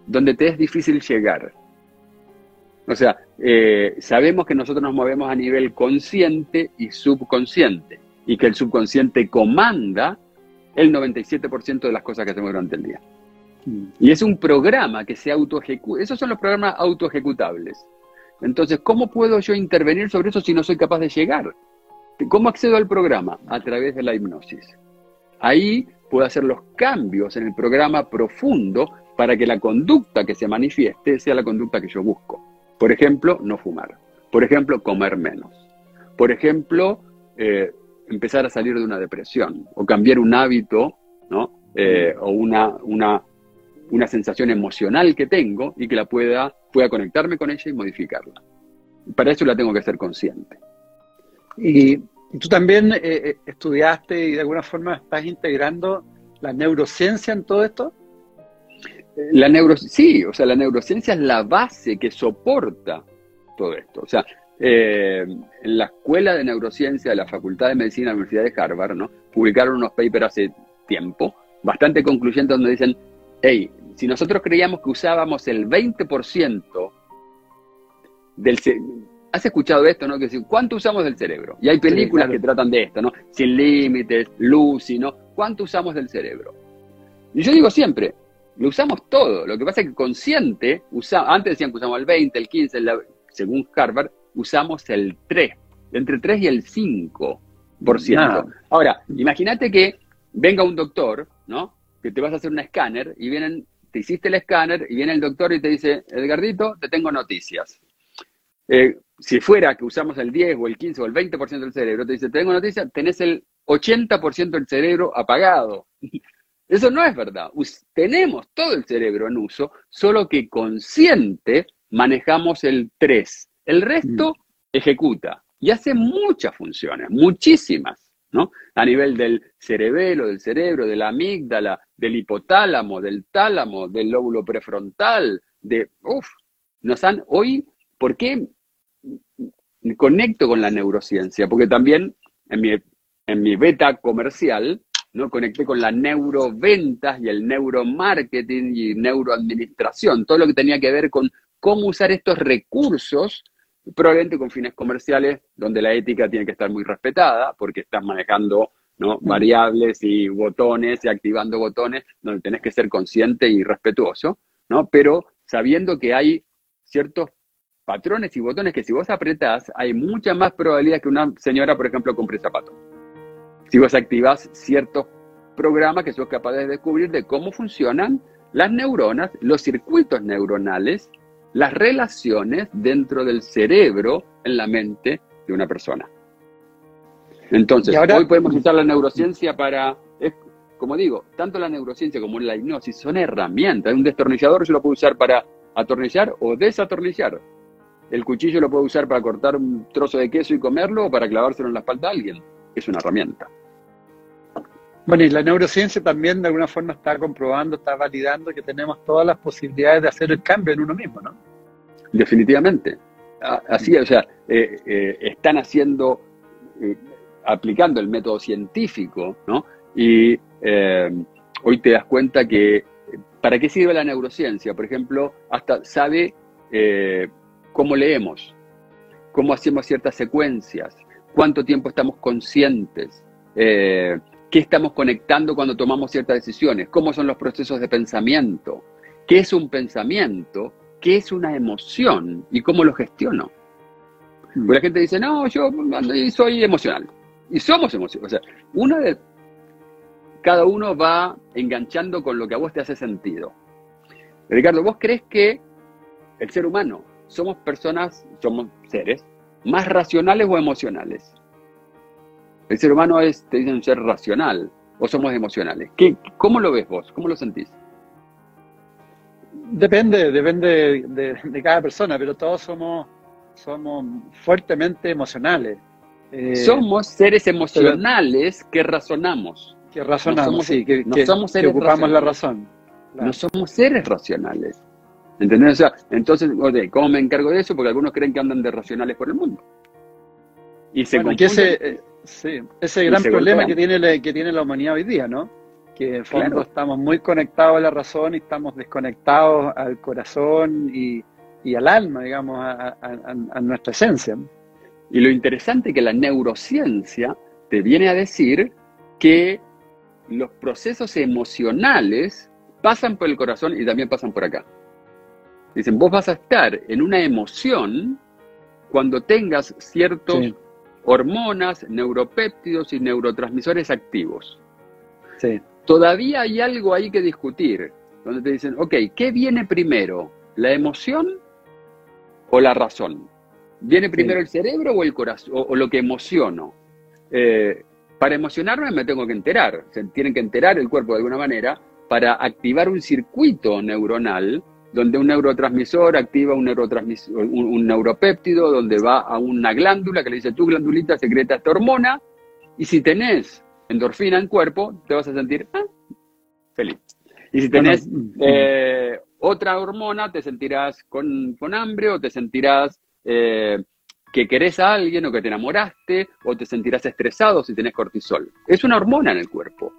donde te es difícil llegar. O sea, eh, sabemos que nosotros nos movemos a nivel consciente y subconsciente, y que el subconsciente comanda el 97% de las cosas que hacemos durante el día. Y es un programa que se autoejecuta. Esos son los programas autoejecutables. Entonces, ¿cómo puedo yo intervenir sobre eso si no soy capaz de llegar? ¿Cómo accedo al programa? A través de la hipnosis. Ahí puedo hacer los cambios en el programa profundo para que la conducta que se manifieste sea la conducta que yo busco. Por ejemplo, no fumar. Por ejemplo, comer menos. Por ejemplo, eh, empezar a salir de una depresión o cambiar un hábito, ¿no? Eh, o una, una una sensación emocional que tengo y que la pueda, pueda conectarme con ella y modificarla. Para eso la tengo que ser consciente. Y, tú también eh, eh, estudiaste y de alguna forma estás integrando la neurociencia en todo esto. La neuro, sí, o sea, la neurociencia es la base que soporta todo esto. O sea, eh, en la Escuela de Neurociencia de la Facultad de Medicina de la Universidad de Harvard, ¿no? Publicaron unos papers hace tiempo, bastante concluyentes, donde dicen, hey, si nosotros creíamos que usábamos el 20% del ¿Has escuchado esto, no? Que ¿cuánto usamos del cerebro? Y hay películas que tratan de esto, ¿no? Sin límites, Lucy, ¿no? ¿Cuánto usamos del cerebro? Y yo digo siempre, lo usamos todo. Lo que pasa es que consciente, antes decían que usamos el 20, el 15, según Harvard, usamos el 3, entre el 3 y el 5%. Ahora, imagínate que venga un doctor, ¿no? Que te vas a hacer un escáner y vienen te hiciste el escáner y viene el doctor y te dice, Edgardito, te tengo noticias. Eh, si fuera que usamos el 10 o el 15 o el 20% del cerebro, te dice, te tengo noticias, tenés el 80% del cerebro apagado. *laughs* Eso no es verdad. tenemos todo el cerebro en uso, solo que consciente manejamos el 3. El resto mm. ejecuta y hace muchas funciones, muchísimas. ¿No? A nivel del cerebelo, del cerebro, de la amígdala, del hipotálamo, del tálamo, del lóbulo prefrontal, de, uff, nos han, hoy, ¿por qué conecto con la neurociencia? Porque también en mi, en mi beta comercial, ¿no? Conecté con la neuroventas y el neuromarketing y neuroadministración, todo lo que tenía que ver con cómo usar estos recursos probablemente con fines comerciales donde la ética tiene que estar muy respetada porque estás manejando ¿no? variables y botones y activando botones donde tenés que ser consciente y respetuoso, ¿no? pero sabiendo que hay ciertos patrones y botones que si vos apretás, hay mucha más probabilidad que una señora, por ejemplo, compre zapatos. Si vos activás ciertos programas que sos capaz de descubrir de cómo funcionan las neuronas, los circuitos neuronales, las relaciones dentro del cerebro, en la mente de una persona. Entonces, hoy podemos usar la neurociencia para, como digo, tanto la neurociencia como la hipnosis son herramientas. Un destornillador yo lo puedo usar para atornillar o desatornillar. El cuchillo lo puedo usar para cortar un trozo de queso y comerlo o para clavárselo en la espalda a alguien. Es una herramienta. Bueno, y la neurociencia también de alguna forma está comprobando, está validando que tenemos todas las posibilidades de hacer el cambio en uno mismo, ¿no? Definitivamente. Así, o sea, eh, eh, están haciendo, eh, aplicando el método científico, ¿no? Y hoy te das cuenta que, ¿para qué sirve la neurociencia? Por ejemplo, hasta sabe cómo leemos, cómo hacemos ciertas secuencias, cuánto tiempo estamos conscientes, qué estamos conectando cuando tomamos ciertas decisiones, cómo son los procesos de pensamiento, qué es un pensamiento, qué es una emoción y cómo lo gestiono. Porque la gente dice, no, yo soy emocional. Y somos emocionales. O sea, de, cada uno va enganchando con lo que a vos te hace sentido. Ricardo, ¿vos crees que el ser humano somos personas, somos seres más racionales o emocionales. El ser humano es, te dicen, un ser racional o somos emocionales. ¿Qué, ¿Cómo lo ves vos? ¿Cómo lo sentís? Depende, depende de, cada persona, pero todos somos, somos fuertemente emocionales. Eh, somos seres emocionales que razonamos. Que razonamos, sí, que, somos seres ocupamos la razón. No somos seres racionales. ¿Entendés? O sea, entonces, ¿cómo me encargo de eso? Porque algunos creen que andan de racionales por el mundo. Y se bueno, ese, eh, sí, ese gran problema que tiene, la, que tiene la humanidad hoy día, ¿no? Que en fondo estamos muy conectados a la razón y estamos desconectados al corazón y, al alma, digamos, a, a, nuestra esencia. Y lo interesante es que la neurociencia te viene a decir que los procesos emocionales pasan por el corazón y también pasan por acá. Dicen, vos vas a estar en una emoción cuando tengas ciertos hormonas, neuropéptidos y neurotransmisores activos. Sí. Todavía hay algo ahí que discutir, donde te dicen, ok, ¿qué viene primero? ¿La emoción o la razón? ¿Viene primero el cerebro o el corazón, o, lo que emociono? Eh, para emocionarme me tengo que enterar, se tienen que enterar el cuerpo de alguna manera para activar un circuito neuronal donde un neurotransmisor activa un, neurotransmisor, un, neuropéptido, donde va a una glándula que le dice, tu glandulita secreta esta hormona, y si tenés endorfina en cuerpo, te vas a sentir ah, feliz. Y si tenés eh, otra hormona, te sentirás con, hambre o te sentirás eh, que querés a alguien o que te enamoraste o te sentirás estresado si tenés cortisol. Es una hormona en el cuerpo.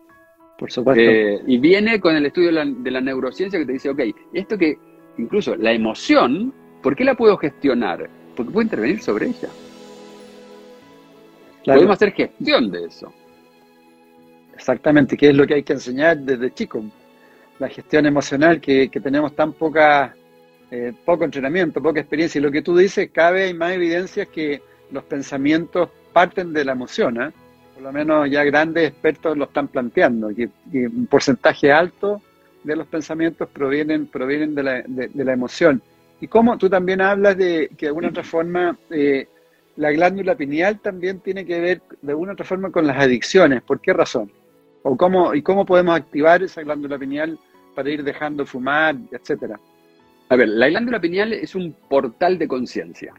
Por supuesto. Eh, y viene con el estudio de la, neurociencia que te dice, ok, esto que incluso la emoción, ¿por qué la puedo gestionar? Porque puedo intervenir sobre ella. Podemos hacer gestión de eso. Exactamente, que es lo que hay que enseñar desde chico. La gestión emocional, que, tenemos tan poca, eh, poco entrenamiento, poca experiencia. Y lo que tú dices, vez hay más evidencias que los pensamientos parten de la emoción. ¿eh? Por lo menos ya grandes expertos lo están planteando, que, un porcentaje alto de los pensamientos provienen, provienen de, la, de, la emoción. Y como tú también hablas de que de alguna otra forma eh, la glándula pineal también tiene que ver de alguna otra forma con las adicciones. ¿Por qué razón? ¿O cómo, ¿Y cómo podemos activar esa glándula pineal para ir dejando fumar, etcétera? A ver, la glándula pineal es un portal de conciencia.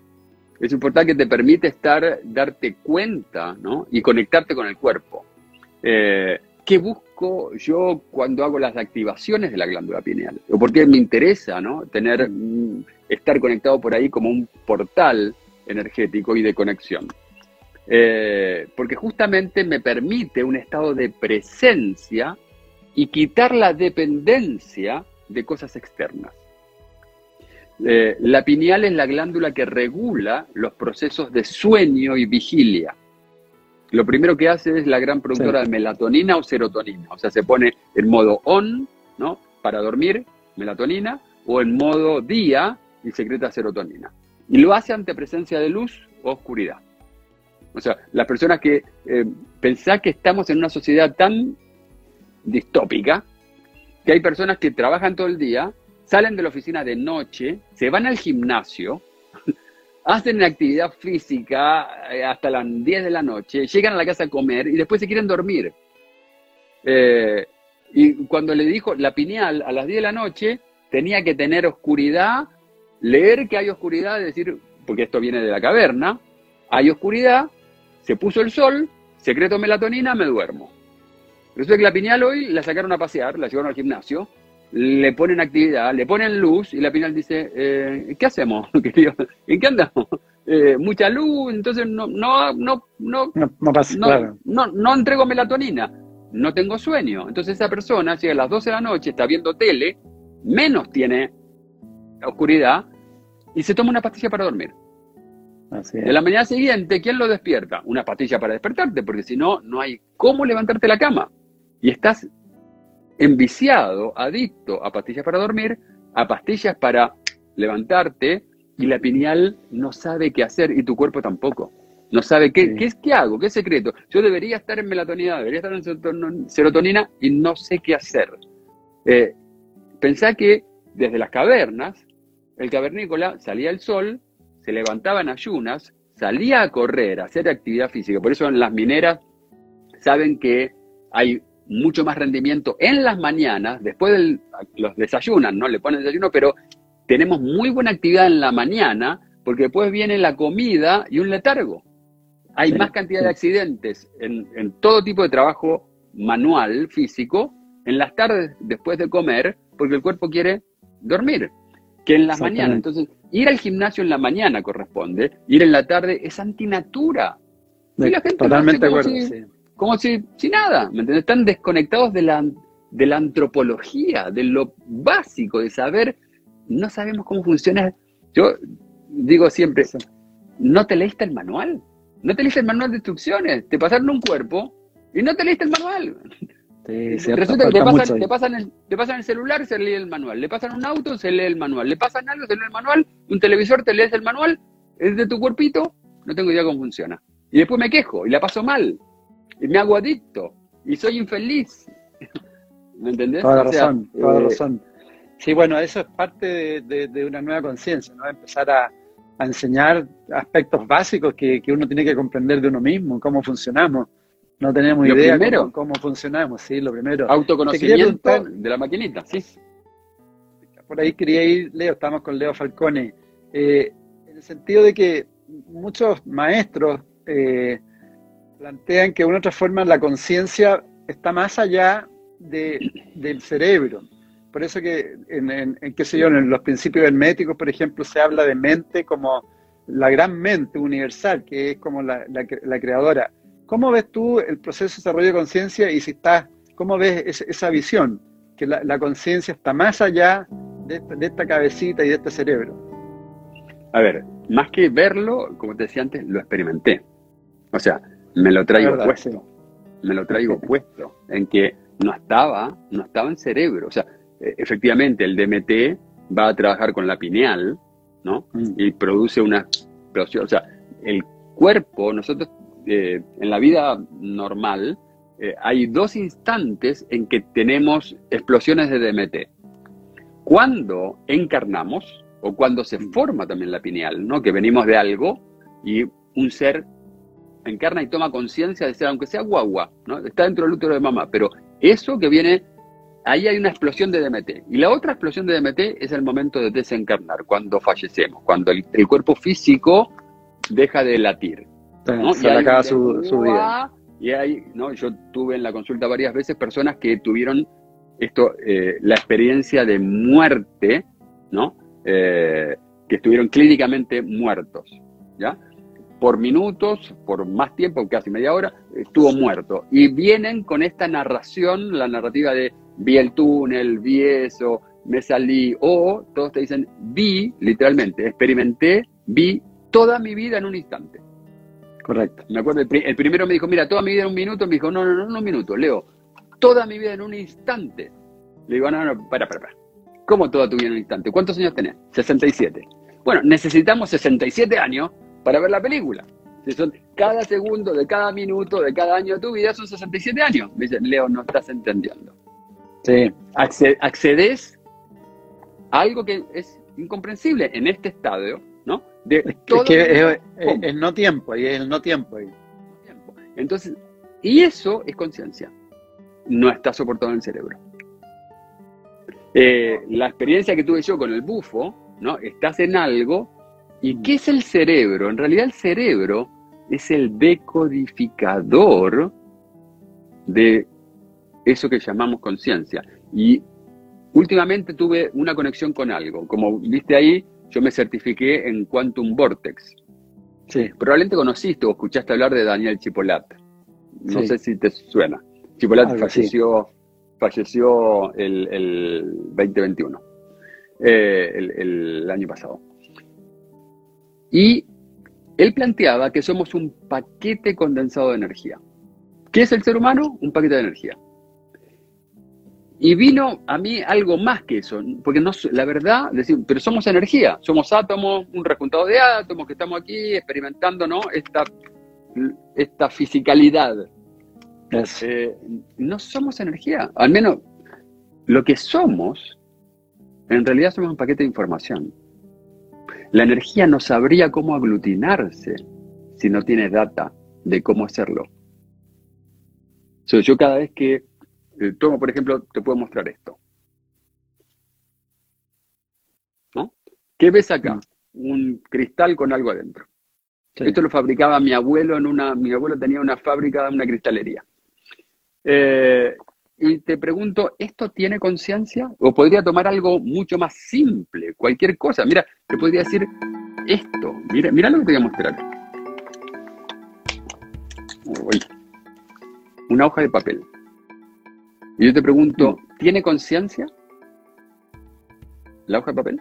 Es importante que te permite estar, darte cuenta, ¿no? Y conectarte con el cuerpo. Eh, ¿Qué busco yo cuando hago las activaciones de la glándula pineal? ¿O por qué me interesa, ¿no? Tener, mm, estar conectado por ahí como un portal energético y de conexión. Eh, porque justamente me permite un estado de presencia y quitar la dependencia de cosas externas. Eh, la pineal es la glándula que regula los procesos de sueño y vigilia. Lo primero que hace es la gran productora de melatonina o serotonina. O sea, se pone en modo on, ¿no? Para dormir, melatonina, o en modo día y secreta serotonina. Y lo hace ante presencia de luz o oscuridad. O sea, las personas que eh, pensá que estamos en una sociedad tan distópica que hay personas que trabajan todo el día, salen de la oficina de noche, se van al gimnasio, *laughs* hacen actividad física eh, hasta las 10 de la noche, llegan a la casa a comer y después se quieren dormir. Eh, y cuando le dijo la pineal a las 10 de la noche, tenía que tener oscuridad, leer que hay oscuridad, decir, porque esto viene de la caverna, hay oscuridad, se puso el sol, secreto melatonina, me duermo. Resulta que la pineal hoy la sacaron a pasear, la llevaron al gimnasio, le ponen actividad, le ponen luz y la pineal dice, eh, ¿qué hacemos, *laughs* ¿En qué andamos? Eh, mucha luz, entonces no, no, no, no, no, no, entrego melatonina, no tengo sueño. Entonces esa persona llega a las 12 de la noche, está viendo tele, menos tiene oscuridad y se toma una pastilla para dormir. De la mañana siguiente, ¿quién lo despierta? Una pastilla para despertarte, porque si no, no hay cómo levantarte la cama. Y estás enviciado, adicto a pastillas para dormir, a pastillas para levantarte, y la pineal no sabe qué hacer y tu cuerpo tampoco. No sabe qué, qué, qué hago, qué secreto. Yo debería estar en melatonina, debería estar en serotonina y no sé qué hacer. Eh, pensá que desde las cavernas, el cavernícola salía al sol, se levantaba en ayunas, salía a correr, a hacer actividad física. Por eso en las mineras saben que hay mucho más rendimiento en las mañanas, después de los desayunan, ¿no? Le ponen desayuno, pero tenemos muy buena actividad en la mañana, porque después viene la comida y un letargo. Hay más cantidad de accidentes en, en, todo tipo de trabajo manual, físico, en las tardes después de comer, porque el cuerpo quiere dormir, que en las mañanas. Entonces, ir al gimnasio en la mañana corresponde, ir en la tarde es antinatura. Totalmente de acuerdo. Como si, si nada, ¿me entiendes? Están desconectados de la, de la antropología, de lo básico, de saber, no sabemos cómo funciona. Yo digo siempre, no te leíste el manual, no te leíste el manual de instrucciones, te pasaron un cuerpo y no te leíste el manual. *laughs* Resulta que te pasan, te, pasan el, te pasan, el, celular, se lee el manual. Le pasan un auto, se lee el manual. Le pasan algo, se lee el manual. Un televisor, te lees el manual. Es de tu cuerpito, no tengo idea cómo funciona. Y después me quejo y la paso mal y me hago adicto y soy infeliz. *laughs* ¿Me entendés? Toda la razón, toda la eh, razón. Sí, bueno, eso es parte de, una nueva conciencia, ¿no? Empezar a, enseñar aspectos básicos que, uno tiene que comprender de uno mismo, cómo funcionamos. No tenemos idea de cómo, funcionamos, sí, lo primero. Autoconocimiento de la maquinita, sí. Por ahí quería ir, Leo, estamos con Leo Falcone, eh, en el sentido de que muchos maestros eh, plantean que de una otra forma la conciencia está más allá del cerebro. Por eso que en, en, qué sé yo, en los principios herméticos, por ejemplo, se habla de mente como la gran mente universal, que es como la, creadora. ¿Cómo ves tú el proceso de desarrollo de conciencia y si estás, cómo ves esa visión? Que la, conciencia está más allá de de esta cabecita y de este cerebro. A ver, más que verlo, como te decía antes, lo experimenté. O sea, me lo traigo puesto. Me lo traigo puesto. En que no estaba, no estaba en cerebro. O sea, e, efectivamente el DMT va a trabajar con la pineal, ¿no? Mm. Y produce una explosión. O sea, el cuerpo, nosotros eh, en la vida normal, eh, hay dos instantes en que tenemos explosiones de DMT. Cuando encarnamos, o cuando se mm. forma también la pineal, ¿no? Que venimos de algo y un ser encarna y toma conciencia de ser, aunque sea guagua, ¿no? Está dentro del útero de mamá, pero eso que viene, ahí hay una explosión de DMT. Y la otra explosión de DMT es el momento de desencarnar, cuando fallecemos, cuando el, cuerpo físico deja de latir. ¿no? Se acaba su, vida. Y ahí, ¿no? Yo tuve en la consulta varias veces personas que tuvieron esto, eh, la experiencia de muerte, ¿no? Eh, que estuvieron clínicamente muertos, ¿ya? Por minutos, por más tiempo, casi media hora, estuvo muerto. Y vienen con esta narración, la narrativa de vi el túnel, vi eso, me salí, o todos te dicen vi, literalmente, experimenté, vi toda mi vida en un instante. Correcto. Me acuerdo, el, primero me dijo, mira, toda mi vida en un minuto, me dijo, no, no, no, un minuto, Leo, toda mi vida en un instante. Le digo, no, no, para, para, para. ¿Cómo toda tu vida en un instante? ¿Cuántos años tenés? 67. Bueno, necesitamos 67 años para ver la película. Si son cada segundo, de cada minuto, de cada año de tu vida, son 67 años. Me dice, Leo, no estás entendiendo. Sí. accedes a algo que es incomprensible en este estadio, ¿no? De es que es, no tiempo, y es el no tiempo. Entonces, y eso es conciencia. No está soportado en el cerebro. Eh, la experiencia que tuve yo con el bufo, ¿no? Estás en algo. ¿Y qué es el cerebro? En realidad el cerebro es el decodificador de eso que llamamos conciencia. Y últimamente tuve una conexión con algo. Como viste ahí, yo me certifiqué en Quantum Vortex. Sí. Probablemente conociste o escuchaste hablar de Daniel Chipolat. No sé si te suena. Chipolat falleció, falleció el, 2021, eh, el, año pasado. Y él planteaba que somos un paquete condensado de energía. ¿Qué es el ser humano? Un paquete de energía. Y vino a mí algo más que eso, porque no, la verdad, decir, pero somos energía, somos átomos, un rejuntado de átomos que estamos aquí experimentando ¿no? esta, esta fisicalidad. Eh, no somos energía, al menos lo que somos, en realidad somos un paquete de información. La energía no sabría cómo aglutinarse si no tiene data de cómo hacerlo. yo cada vez que eh, tomo, por ejemplo, te puedo mostrar esto. ¿No? ¿Qué ves acá? Mm. Un cristal con algo adentro. Esto lo fabricaba mi abuelo en una. Mi abuelo tenía una fábrica, una cristalería. Eh, y te pregunto, ¿esto tiene conciencia? ¿O podría tomar algo mucho más simple? Cualquier cosa. Mira, te podría decir esto. Mira, mira lo que te voy a mostrar. Una hoja de papel. Y yo te pregunto, ¿tiene conciencia la hoja de papel?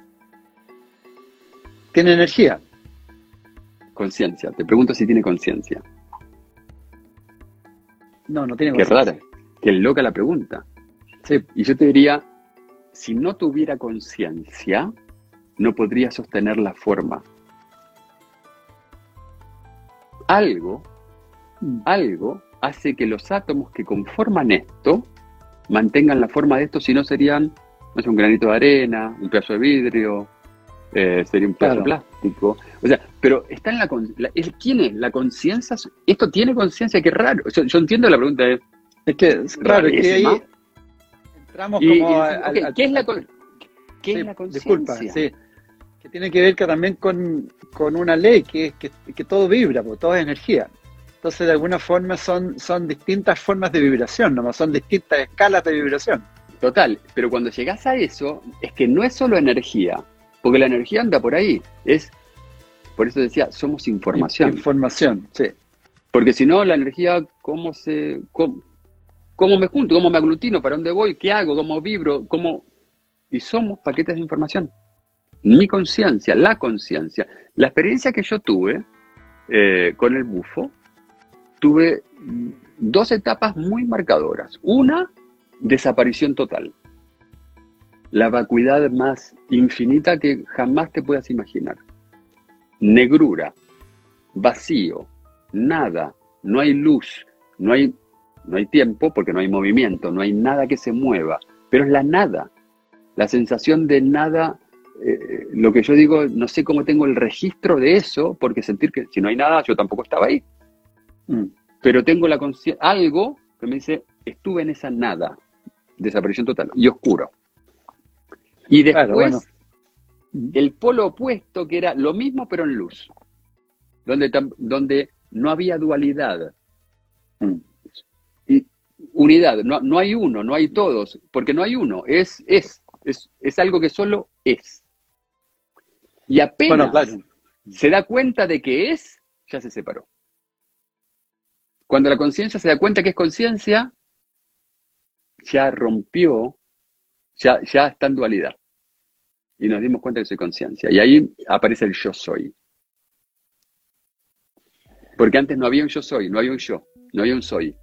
¿Tiene energía? Conciencia. Te pregunto si tiene conciencia. No, no tiene conciencia. Qué rara, qué loca la pregunta. Sí. Y yo te diría, si no tuviera conciencia, no podría sostener la forma. Algo, mm. algo hace que los átomos que conforman esto mantengan la forma de esto, si no serían, no sé, un granito de arena, un pedazo de vidrio, eh, sería un pedazo de plástico. O sea, pero está en la, ¿quién es? ¿La conciencia? ¿Esto tiene conciencia? Qué raro. Yo, entiendo la pregunta. Es, es que es raro, es que ahí entramos como ¿Qué es la, ¿qué es la? Disculpa, sí. Que tiene que ver también con, con una ley, que es que, que todo vibra, porque todo es energía. Entonces, de alguna forma son, son distintas formas de vibración, ¿no? son distintas escalas de vibración. Total, pero cuando llegas a eso, es que no es solo energía, porque la energía anda por ahí, es, por eso decía, somos información. Información, sí. Porque si no, la energía, ¿cómo se, cómo, me junto? ¿Cómo me aglutino? ¿Para dónde voy? ¿Qué hago? ¿Cómo vibro? ¿Cómo? Y somos paquetes de información. Mi conciencia, la conciencia. La experiencia que yo tuve eh, con el bufo tuve dos etapas muy marcadoras. Una, desaparición total. La vacuidad más infinita que jamás te puedas imaginar. Negrura, vacío, nada, no hay luz, no hay, no hay tiempo porque no hay movimiento, no hay nada que se mueva, pero es la nada, la sensación de nada eh, lo que yo digo, no sé cómo tengo el registro de eso, porque sentir que si no hay nada, yo tampoco estaba ahí. Mm. Pero tengo la algo que me dice, estuve en esa nada, desaparición total, y oscuro. Y después, el polo opuesto, que era lo mismo pero en luz, donde, donde no había dualidad. Mm. Unidad, no, no, hay uno, no hay todos, porque no hay uno, es, es, es, algo que solo es. Y apenas se da cuenta de que es, ya se separó. Cuando la conciencia se da cuenta que es conciencia, ya rompió, ya, ya está en dualidad. Y nos dimos cuenta que soy conciencia. Y ahí aparece el yo soy. Porque antes no había un yo soy, no había un yo, no había un soy.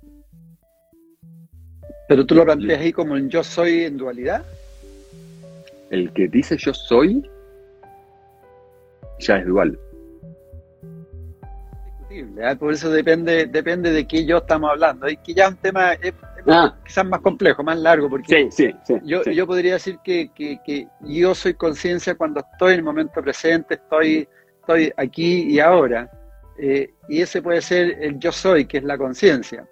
Pero tú lo planteas ahí como un yo soy en dualidad. el que dice yo soy, ya es dual. ¿eh? Por eso depende, depende de qué yo estamos hablando. Y que ya es un tema ah. quizás más complejo, más largo, porque yo, yo podría decir que, yo soy conciencia cuando estoy en el momento presente, estoy, estoy aquí y ahora. Eh, y ese puede ser el yo soy, que es la conciencia.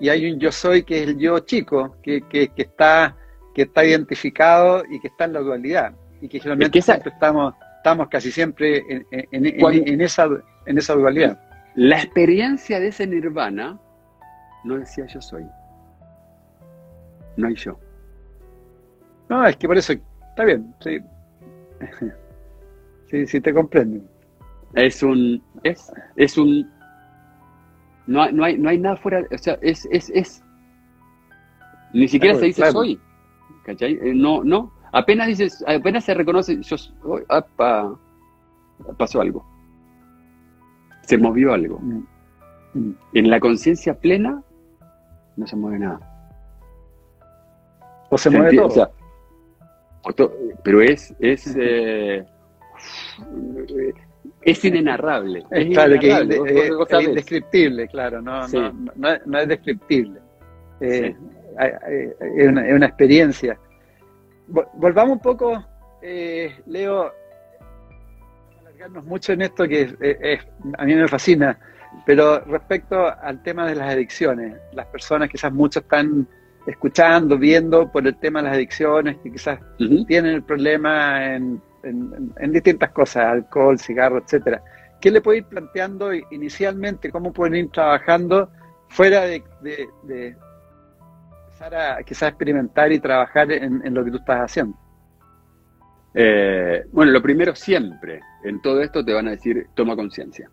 Y hay un yo soy que es el yo chico, que, está, que está identificado y que está en la dualidad. Y que generalmente estamos, estamos casi siempre en, esa, en esa dualidad. La experiencia de ese nirvana no decía yo soy. No hay yo. No, es que por eso está bien, sí. *laughs* sí, sí te comprendo. Es un. Es, es un. No hay, no, hay, no hay nada fuera. O sea, es. es, es ni siquiera se dice soy. ¿Cachai? Eh, no, no. Apenas dices, apenas se reconoce, yo soy. pasó algo se movió algo. Mm. Mm. En la conciencia plena no se mueve nada. O se, mueve todo. pero es, es, eh, es inenarrable. Es, indescriptible, claro, no, no, es descriptible. Eh, es, una, es, una, experiencia. Volvamos un poco, eh, Leo, mucho en esto que a mí me fascina, pero respecto al tema de las adicciones, las personas quizás muchos están escuchando, viendo por el tema de las adicciones, que quizás tienen el problema en, distintas cosas, alcohol, cigarro, etcétera. ¿Qué le puede ir planteando inicialmente? ¿Cómo pueden ir trabajando fuera de, empezar a quizás experimentar y trabajar en lo que tú estás haciendo? Eh, bueno, lo primero siempre en todo esto te van a decir, toma conciencia.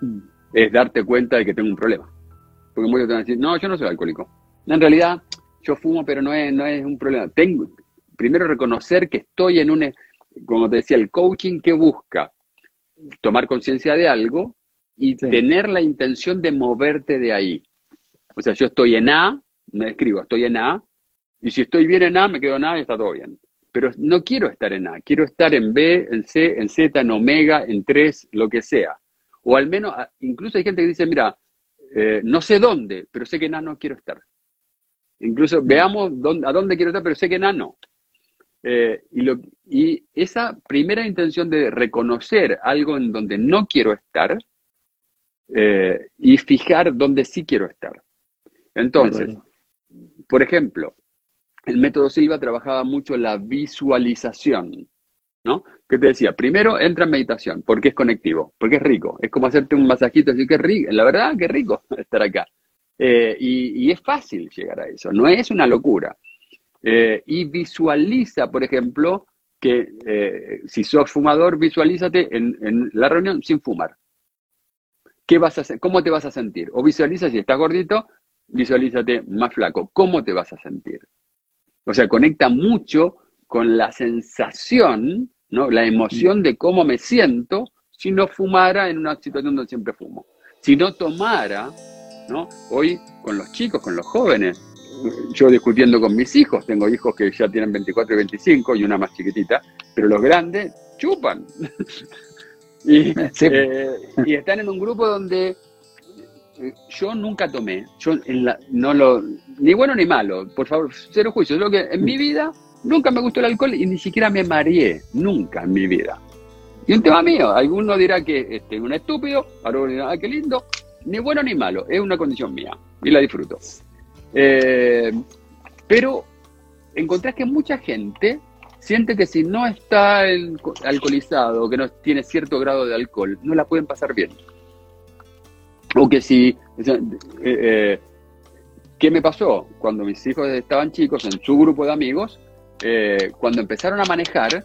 Mm. Es darte cuenta de que tengo un problema. Porque muchos te van a decir, no, yo no soy alcohólico. En realidad, yo fumo, pero no es, no es un problema. Tengo, primero reconocer que estoy en un, como te decía, el coaching que busca tomar conciencia de algo y tener la intención de moverte de ahí. O sea, yo estoy en A, me escribo, estoy en A, y si estoy bien en A, me quedo en A y está todo bien pero no quiero estar en A, quiero estar en B, en C, en Z, en omega, en 3, lo que sea. O al menos, incluso hay gente que dice, mira, eh, no sé dónde, pero sé que en A no quiero estar. Incluso veamos a dónde quiero estar, pero sé que en A no. Eh, y, lo, y, esa primera intención de reconocer algo en donde no quiero estar eh, y fijar dónde sí quiero estar. Entonces, por ejemplo, el método Silva trabajaba mucho la visualización, ¿no? Que te decía, primero entra en meditación, porque es conectivo, porque es rico, es como hacerte un masajito, así que es rico, la verdad que es rico *laughs* estar acá. Eh, y, es fácil llegar a eso, no es una locura. Eh, y visualiza, por ejemplo, que eh, si sos fumador, visualízate en, en, la reunión sin fumar. ¿Qué vas a hacer? ¿Cómo te vas a sentir? O visualiza si estás gordito, visualízate más flaco. ¿Cómo te vas a sentir? O sea, conecta mucho con la sensación, ¿no? la emoción de cómo me siento si no fumara en una situación donde siempre fumo. Si no tomara, ¿no? Hoy con los chicos, con los jóvenes, yo discutiendo con mis hijos, tengo hijos que ya tienen 24 y 25 y una más chiquitita, pero los grandes chupan. *laughs* Eh, y, están en un grupo donde eh, yo nunca tomé, yo en la, no lo, ni bueno ni malo, por favor, cero juicio. Lo que en mi vida nunca me gustó el alcohol y ni siquiera me mareé, nunca en mi vida. Y un tema mío, alguno dirá que este, es un estúpido, otro dirá, ah, qué lindo, ni bueno ni malo, es una condición mía y la disfruto. Eh, pero encontrás que mucha gente siente que si no está alcoholizado, que no tiene cierto grado de alcohol, no la pueden pasar bien. O que si eh, eh ¿Qué me pasó? Cuando mis hijos estaban chicos, en su grupo de amigos, cuando empezaron a manejar,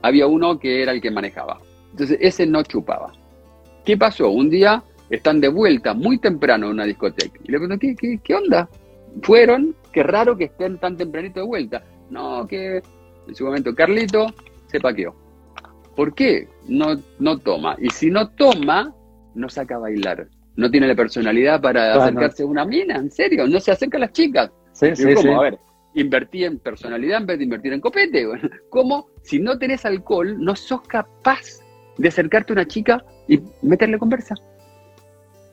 había uno que era el que manejaba. Entonces, ese no chupaba. ¿Qué pasó? Un día están de vuelta muy temprano en una discoteca. Y le pregunto, ¿qué, qué, onda? Fueron, qué raro que estén tan tempranito de vuelta. No, que en su momento Carlito se paqueó. ¿Por qué? No, no toma. Y si no toma, no saca a bailar no tiene la personalidad para acercarse a una mina, en serio, no se acerca a las chicas. Sí, sí, A ver, invertí en personalidad en vez de invertir en copete. *laughs* ¿Cómo si no tenés alcohol no sos capaz de acercarte a una chica y meterle conversa?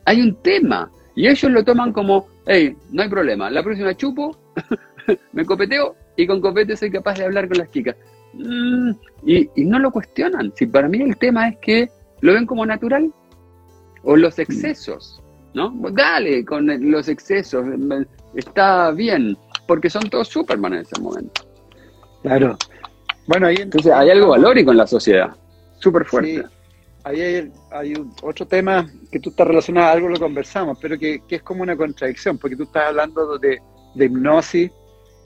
Hay un tema. Y ellos lo toman como, hey, no hay problema, la próxima chupo, *laughs* me copeteo y con copete soy capaz de hablar con las chicas. Mm, y, y, no lo cuestionan. Si para mí el tema es que lo ven como natural. O los excesos, ¿no? Dale con los excesos, está bien porque son todos Superman en ese momento. Claro. Bueno, ahí entonces hay algo valórico en la sociedad, súper fuerte. Ahí hay, otro tema que tú estás relacionado, algo lo conversamos, pero que, es como una contradicción, porque tú estás hablando de, hipnosis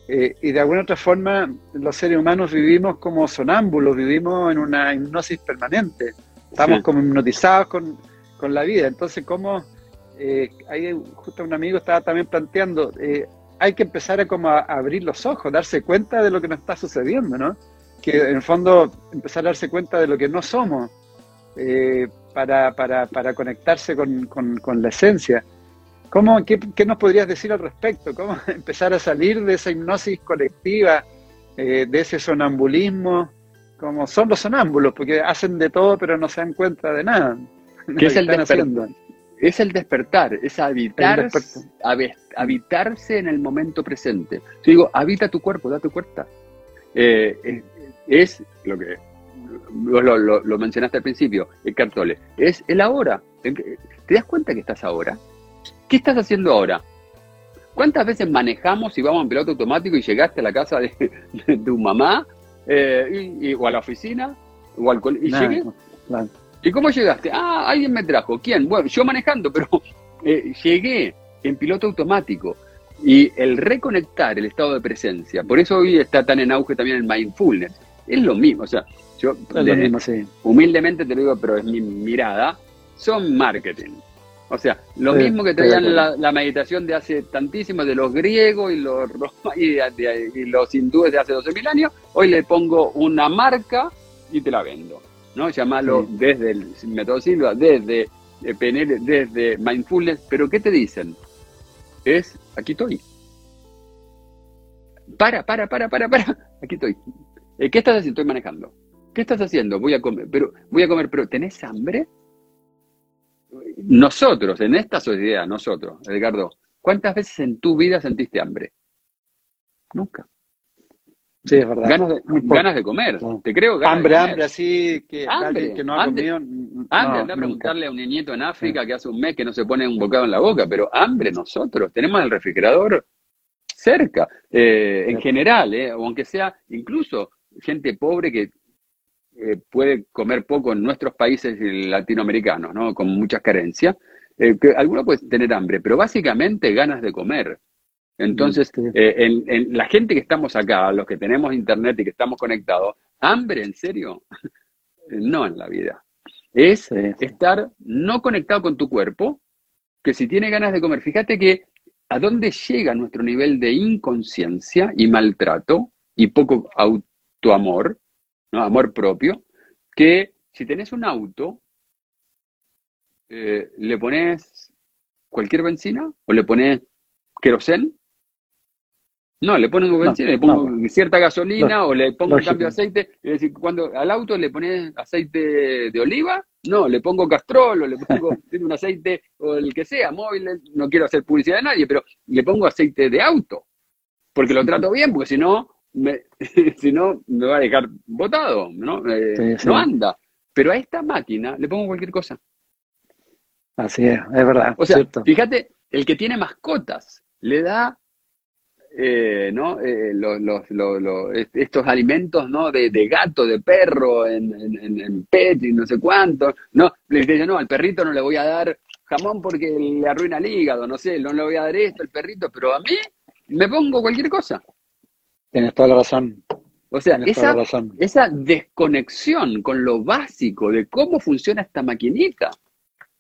eh, y de alguna otra forma los seres humanos vivimos como sonámbulos, vivimos en una hipnosis permanente, estamos como hipnotizados con, la vida. Entonces, ¿cómo? Eh, ahí justo un amigo estaba también planteando, eh, hay que empezar a como a abrir los ojos, darse cuenta de lo que nos está sucediendo, ¿no? Que en el fondo empezar a darse cuenta de lo que no somos eh, para, conectarse con, la esencia. ¿Cómo, qué, nos podrías decir al respecto? ¿Cómo *laughs* empezar a salir de esa hipnosis colectiva, eh, de ese sonambulismo? Como son los sonámbulos, porque hacen de todo pero no se dan cuenta de nada. *laughs* ¿Qué es el es el despertar, es habitarse, habitarse en el momento presente. Yo digo, habita tu cuerpo, date cuenta. Eh, es, lo que lo, mencionaste al principio, el cartole, es el ahora. ¿Te das cuenta que estás ahora? ¿Qué estás haciendo ahora? ¿Cuántas veces manejamos y vamos en piloto automático y llegaste a la casa de, tu mamá eh, o a la oficina o al y llegué? ¿Y cómo llegaste? Ah, alguien me trajo. ¿Quién? Bueno, yo manejando, pero eh, llegué en piloto automático. Y el reconectar el estado de presencia, por eso hoy está tan en auge también el mindfulness. Es lo mismo, o sea, yo humildemente te lo digo, pero es mi mirada, son marketing. O sea, lo mismo que traían la, meditación de hace tantísimo, de los griegos y los, y, y los hindúes de hace 12.000 años, hoy le pongo una marca y te la vendo. ¿no? Llamarlo desde el método Silva, desde eh, PNL, desde Mindfulness, pero ¿qué te dicen? Es, aquí estoy. Para, para, para, para, para, aquí estoy. Eh, ¿Qué estás haciendo? Estoy manejando. ¿Qué estás haciendo? Voy a comer, pero voy a comer, pero ¿tenés hambre? Nosotros, en esta sociedad, nosotros, Edgardo, ¿cuántas veces en tu vida sentiste hambre? Nunca. Sí, es verdad. Ganas de, comer, te creo. hambre, hambre, así que, que no ha comido. Hambre, anda a preguntarle a un niñito en África que hace un mes que no se pone un bocado en la boca, pero hambre nosotros, tenemos el refrigerador cerca, eh, en general, eh, aunque sea incluso gente pobre que eh, puede comer poco en nuestros países latinoamericanos, ¿no? con muchas carencias, eh, que alguno puede tener hambre, pero básicamente ganas de comer. Entonces, eh, en, la gente que estamos acá, los que tenemos internet y que estamos conectados, hambre, en serio, *laughs* no en la vida. Es estar no conectado con tu cuerpo, que si tiene ganas de comer, fíjate que a dónde llega nuestro nivel de inconsciencia y maltrato y poco autoamor, ¿no? amor propio, que si tenés un auto, eh, le pones cualquier benzina o le pones querosén no, le ponen benzina, le pongo cierta gasolina o le pongo un cambio de aceite. Es decir, cuando al auto le pones aceite de oliva, no, le pongo castrol o le pongo *laughs* un aceite o el que sea, móvil, no quiero hacer publicidad de nadie, pero le pongo aceite de auto. Porque lo trato bien, porque si no, me, *laughs* si no, me va a dejar botado, ¿no? Eh, no anda. Pero a esta máquina le pongo cualquier cosa. Así es, es verdad. O sea, fíjate, el que tiene mascotas le da eh, ¿no? Eh, los, estos alimentos ¿no? de, gato, de perro, en, en, pet y no sé cuánto. No, le dicen, no, al perrito no le voy a dar jamón porque le arruina el hígado, no sé, no le voy a dar esto al perrito, pero a mí me pongo cualquier cosa. Tienes toda la razón. O sea, esa, esa desconexión con lo básico de cómo funciona esta maquinita,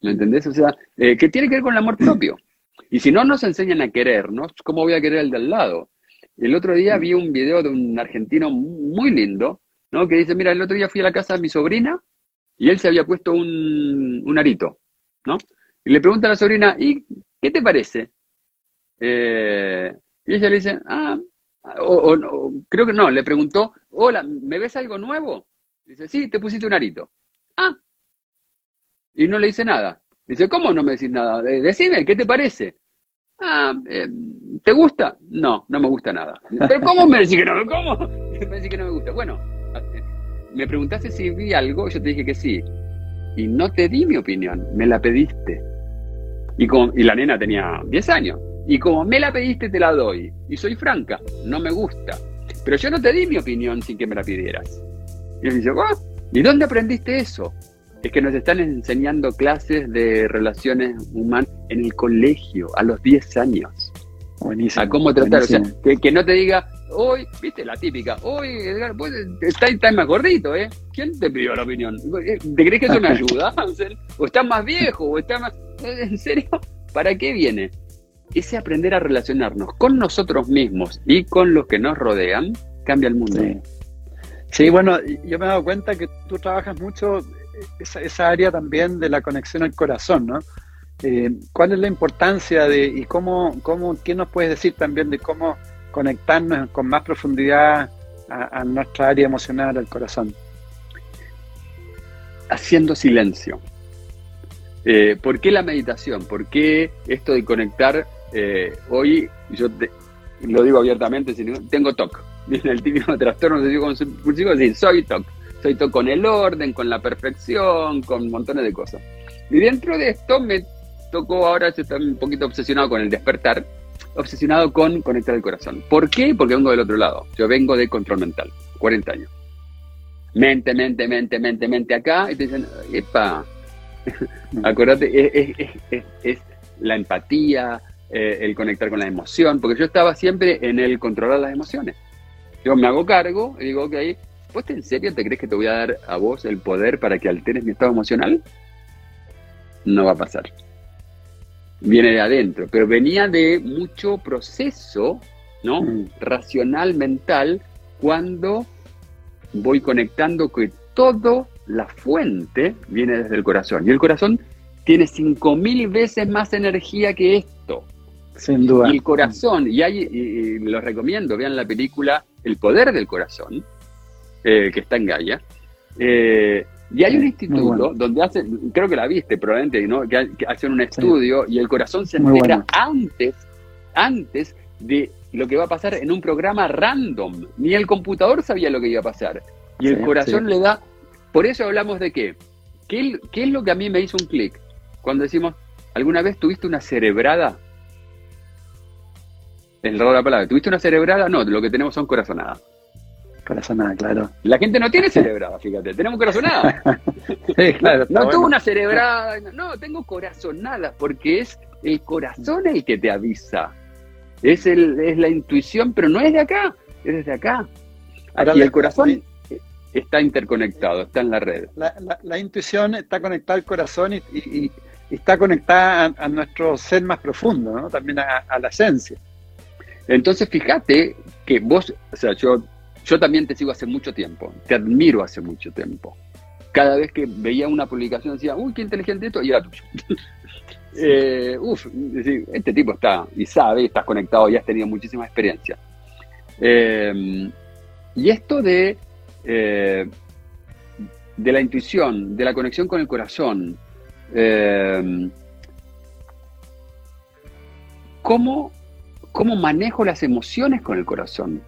¿me entendés? O sea, eh, que tiene que ver con el amor propio. Y si no nos enseñan a querernos, ¿cómo voy a querer el del lado? El otro día vi un video de un argentino muy lindo, ¿no? Que dice, mira, el otro día fui a la casa de mi sobrina y él se había puesto un, arito, ¿no? Y le pregunta a la sobrina, ¿y qué te parece? Eh, y ella le dice, ah, o, creo que no, le preguntó, hola, ¿me ves algo nuevo? Dice, sí, te pusiste un arito. Ah. Y no le dice nada. Dice, ¿cómo no me decís nada? Decime, ¿qué te parece? Ah, eh, ¿te gusta? No, no me gusta nada. ¿Pero cómo me decís que no? ¿Cómo? *laughs* Me decís que no me gusta. Bueno, *laughs* me preguntaste si vi algo, yo te dije que sí. Y no te di mi opinión, me la pediste. Y, y la nena tenía 10 años. Y como me la pediste, te la doy. Y soy franca, no me gusta. Pero yo no te di mi opinión sin que me la pidieras. Y él dice, ah, ¿y dónde aprendiste eso? Es que nos están enseñando clases de relaciones humanas en el colegio a los 10 años. Buenísimo. A cómo tratar. O sea, que, no te diga, hoy, viste, la típica, hoy, Edgar, pues, estás más gordito, ¿eh? ¿Quién te pidió la opinión? ¿Te crees que eso me *laughs* ayuda? ¿O estás más viejo? ¿O estás más.? ¿En serio? ¿Para qué viene? Ese aprender a relacionarnos con nosotros mismos y con los que nos rodean cambia el mundo. Sí, bueno, yo me he dado cuenta que tú trabajas mucho esa, área también de la conexión al corazón, ¿no? Eh, ¿Cuál es la importancia de y cómo, cómo, qué nos puedes decir también de cómo conectarnos con más profundidad a, nuestra área emocional, al corazón? Haciendo silencio. Eh, ¿Por qué la meditación? ¿Por qué esto de conectar eh, hoy yo lo digo abiertamente, tengo TOC. *laughs* Viene el típico *laughs* trastorno compulsivo, decir, soy TOC. Soy TOC con el orden, con la perfección, con montones de cosas. Y dentro de esto me tocó ahora, yo estoy un poquito obsesionado con el despertar, obsesionado con conectar el corazón. ¿Por qué? Porque vengo del otro lado. Yo vengo de control mental, 40 años. Mente, mente, mente, mente, mente acá, y te dicen, epa, *laughs* acuérdate, es la empatía, eh, el conectar con la emoción, porque yo estaba siempre en el controlar las emociones. Yo me hago cargo y digo, ok, ¿vos en serio te crees que te voy a dar a vos el poder para que alteres mi estado emocional? No va a pasar. Viene de adentro, pero venía de mucho proceso, ¿no? Mm. Racional, mental, cuando voy conectando que todo la fuente viene desde el corazón. Y el corazón tiene 5.000 veces más energía que esto. Sin duda. Y el corazón, y, hay, y, los recomiendo, vean la película El Poder del Corazón, eh, que está en Gaia. Eh, y hay un instituto donde hacen, creo que la viste probablemente, ¿no? que, hacen un estudio y el corazón se entera antes, antes de lo que va a pasar en un programa random. Ni el computador sabía lo que iba a pasar. Y el corazón le da... Por eso hablamos de qué. ¿Qué, ¿Qué es lo que a mí me hizo un clic? Cuando decimos, ¿alguna vez tuviste una cerebrada? Es la palabra. ¿Tuviste una cerebrada? No, lo que tenemos son corazonadas. Corazonada, claro. La gente no tiene cerebrada, fíjate, tenemos corazonada. *laughs* sí, claro. No tuvo una cerebrada, no, tengo corazonada, porque es el corazón el que te avisa. Es, el, es la intuición, pero no es de acá, es desde acá. y el corazón está interconectado, está en la red. La, intuición está conectada al corazón y, está conectada a, nuestro ser más profundo, ¿no? también a la esencia. Entonces, fíjate que vos, o sea, yo, yo también te sigo hace mucho tiempo, te admiro hace mucho tiempo. Cada vez que veía una publicación decía, uy, qué inteligente esto, y era tuyo. *laughs* eh, uf, este tipo está y sabe, estás conectado y has tenido muchísima experiencia. Eh, y esto de, eh, de la intuición, de la conexión con el corazón, eh, ¿cómo cómo manejo las emociones con el corazón.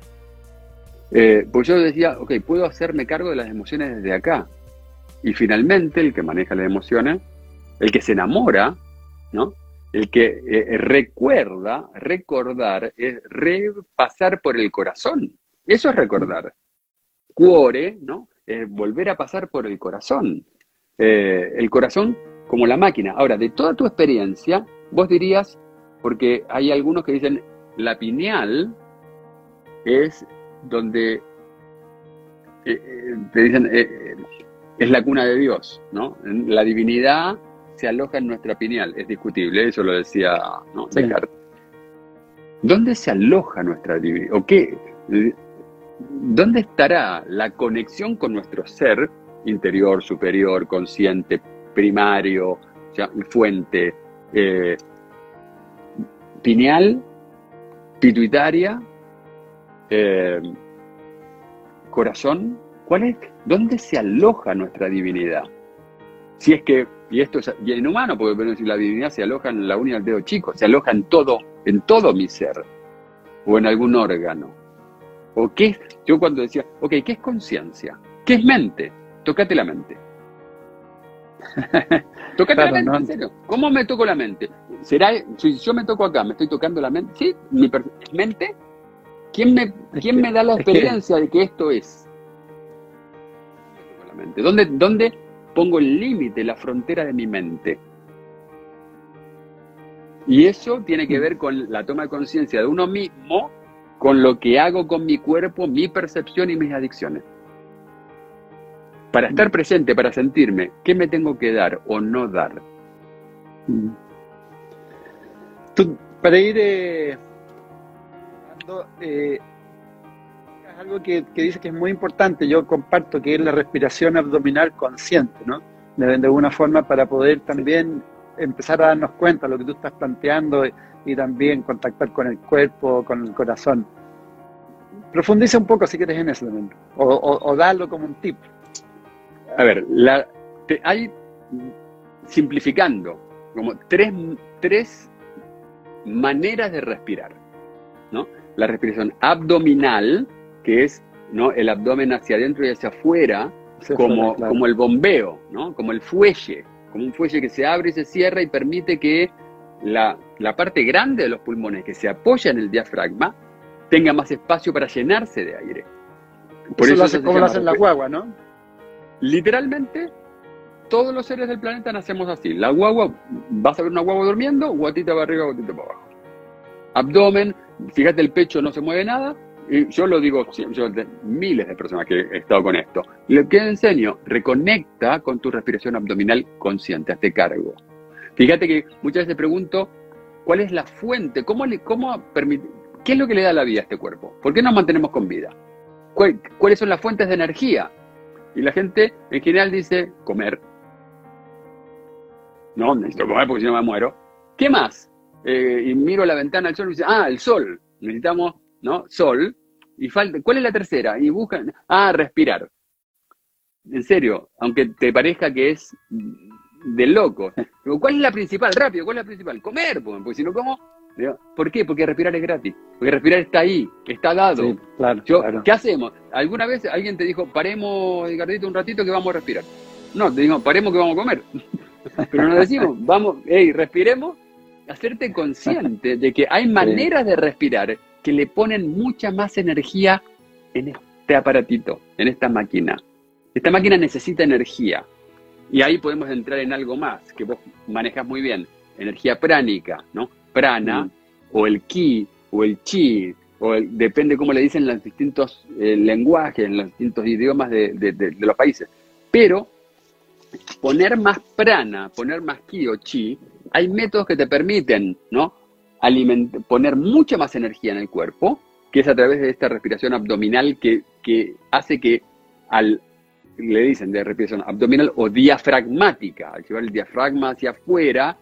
Eh, pues yo decía, ok, puedo hacerme cargo de las emociones desde acá. Y finalmente el que maneja las emociones, el que se enamora, ¿no? El que eh, eh, recuerda, recordar, es repasar por el corazón. Eso es recordar. Cuore, ¿no? Es volver a pasar por el corazón. el corazón como la máquina. Ahora, de toda tu experiencia, vos dirías, porque hay algunos que dicen, la pineal es donde eh, eh, te dicen, eh, es la cuna de Dios, ¿no? La divinidad se aloja en nuestra pineal, es discutible, eso lo decía ¿no? Descartes. ¿Dónde se aloja nuestra divinidad? ¿O qué? ¿Dónde estará la conexión con nuestro ser interior, superior, consciente, primario, fuente? pineal pituitaria Eh, corazón, ¿cuál es? ¿Dónde se aloja nuestra divinidad? Si es que, y esto es bien humano, porque bueno, si la divinidad se aloja en la uña del dedo chico, se aloja en todo, en todo mi ser, o en algún órgano. ¿O qué es? Yo cuando decía, ok, ¿qué es conciencia? ¿Qué es mente? Tócate la mente. *laughs* Tócate la mente, en serio. ¿Cómo me toco la mente? ¿Será, si yo me toco acá, me estoy tocando la mente? ¿Sí? ¿Mi mente? ¿Quién me, quién me da la experiencia de que esto es? ¿Dónde, ¿Dónde pongo el límite, la frontera de mi mente? Y eso tiene que ver con la toma de conciencia de uno mismo, con lo que hago con mi cuerpo, mi percepción y mis adicciones. Para estar presente, para sentirme, ¿qué me tengo que dar o no dar? Para ir eh, eh, algo que, que dice que es muy importante, yo comparto, que es la respiración abdominal consciente, ¿no? De, alguna forma para poder también empezar a darnos cuenta de lo que tú estás planteando y, también contactar con el cuerpo, con el corazón. Profundiza un poco si quieres en eso también, o, o, darlo como un tip. A ver, la, hay, simplificando, como tres, tres maneras de respirar, ¿no? la respiración abdominal, que es ¿no? el abdomen hacia adentro y hacia afuera, como, como el bombeo, ¿no? como el fuelle, como un fuelle que se abre y se cierra y permite que la, parte grande de los pulmones que se apoya en el diafragma tenga más espacio para llenarse de aire. Por eso, lo hace, como lo hacen la guagua, ¿no? Literalmente, todos los seres del planeta nacemos así. La guagua, vas a ver una guagua durmiendo, guatita para arriba, guatita para abajo. Abdomen, fíjate el pecho no se mueve nada, y yo lo digo, yo, miles de personas que he estado con esto. Que enseño, reconecta con tu respiración abdominal consciente, hazte cargo. Fíjate que muchas veces pregunto, ¿cuál es la fuente? ¿Cómo, le, cómo permite, ¿Qué es lo que le da la vida a este cuerpo? ¿Por qué nos mantenemos con vida? ¿Cuáles son las fuentes de energía? Y la gente en general dice, comer. No, necesito comer porque si no me muero. ¿Qué más? Eh, y miro la ventana del sol y dice, ah, el sol, necesitamos, ¿no? Sol. Y falta, ¿cuál es la tercera? Y buscan, ah, respirar. En serio, aunque te parezca que es de loco. ¿Cuál es la principal? Rápido, ¿cuál es la principal? Comer, porque si no como, ¿por qué? Porque respirar es gratis. Porque respirar está ahí, está dado. claro, ¿Qué hacemos? ¿Alguna vez alguien te dijo, paremos, Edgardito, un ratito que vamos a respirar? No, te digo, paremos que vamos a comer. Pero nos decimos, vamos, hey, respiremos hacerte consciente de que hay maneras de respirar que le ponen mucha más energía en este aparatito, en esta máquina. Esta máquina necesita energía. Y ahí podemos entrar en algo más que vos manejas muy bien. Energía pránica, ¿no? Prana, mm. o el ki, o el chi, o depende cómo le dicen los distintos eh, lenguajes, en los distintos idiomas de, de los países. Pero poner más prana, poner más ki o chi, hay métodos que te permiten, ¿no? poner mucha más energía en el cuerpo, que es a través de esta respiración abdominal que, hace que al, le dicen de respiración abdominal o diafragmática, al llevar el diafragma hacia afuera,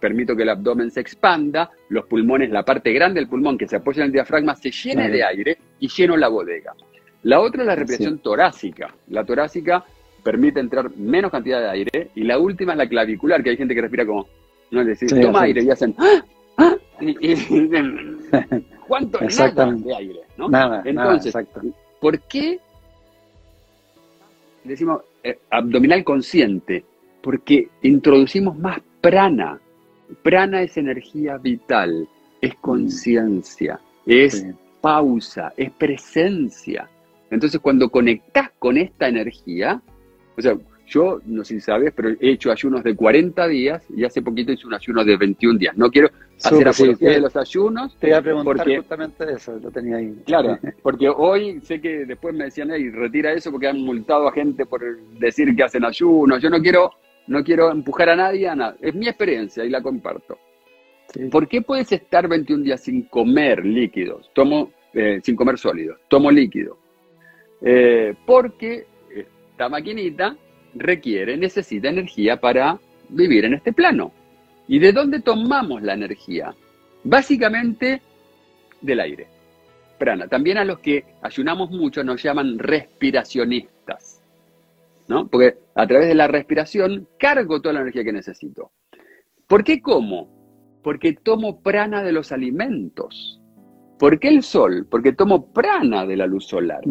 permito que el abdomen se expanda, los pulmones, la parte grande del pulmón que se apoya en el diafragma se llene de aire y lleno la bodega. La otra es la respiración torácica. La torácica permite entrar menos cantidad de aire y la última es la clavicular, que hay gente que respira como no le decís, toma aire y hacen, ¡Ah! ¡Ah! ¿cuánto? Nada de aire, ¿no? Nada, Entonces, ¿por qué decimos eh, abdominal consciente? Porque introducimos más prana. Prana es energía vital, es mm. conciencia, es pausa, es presencia. Entonces, cuando conectás con esta energía, o sea, yo, no sé si sabes, pero he hecho ayunos de 40 días y hace poquito hice un ayuno de 21 días. No quiero hacer apología de los ayunos. Te iba a preguntar justamente eso, lo tenía ahí. Claro, *laughs* porque hoy sé que después me decían, hey, retira eso porque han multado a gente por decir que hacen ayunos. Yo no quiero, no quiero empujar a nadie a nada. Es mi experiencia y la comparto. ¿Por qué puedes estar 21 días sin comer líquidos? Tomo, eh, sin comer sólidos, tomo líquido. Eh, porque esta maquinita requiere, necesita energía para vivir en este plano. ¿Y de dónde tomamos la energía? Básicamente del aire. prana. También a los que ayunamos mucho nos llaman respiracionistas, ¿no? Porque a través de la respiración cargo toda la energía que necesito. ¿Por qué como? Porque tomo prana de los alimentos. ¿Por qué el sol? Porque tomo prana de la luz solar.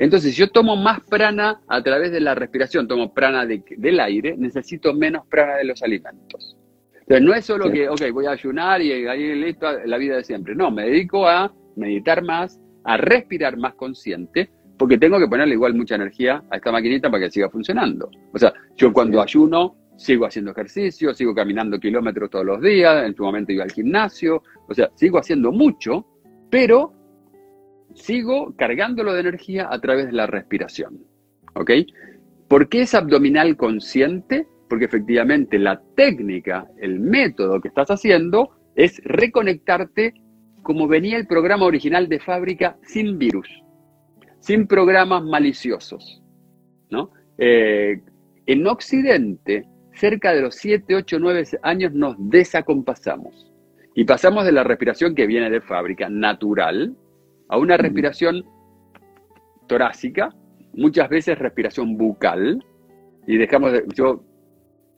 Entonces, si yo tomo más prana a través de la respiración, tomo prana del aire, necesito menos prana de los alimentos. Entonces, no es solo que, ok, voy a ayunar y ahí listo la vida de siempre. No, me dedico a meditar más, a respirar más consciente, porque tengo que ponerle igual mucha energía a esta maquinita para que siga funcionando. O sea, yo cuando ayuno sigo haciendo ejercicio, sigo caminando kilómetros todos los días, en su momento iba al gimnasio, o sea, sigo haciendo mucho, pero sigo cargándolo de energía a través de la respiración. ¿Ok? ¿Por qué es abdominal consciente? Porque efectivamente la técnica, el método que estás haciendo es reconectarte como venía el programa original de fábrica sin virus, sin programas maliciosos. ¿no? Eh, en Occidente, cerca de los 7, 8, 9 años nos desacompasamos y pasamos de la respiración que viene de fábrica, natural, a una respiración torácica, muchas veces respiración bucal, y dejamos de, yo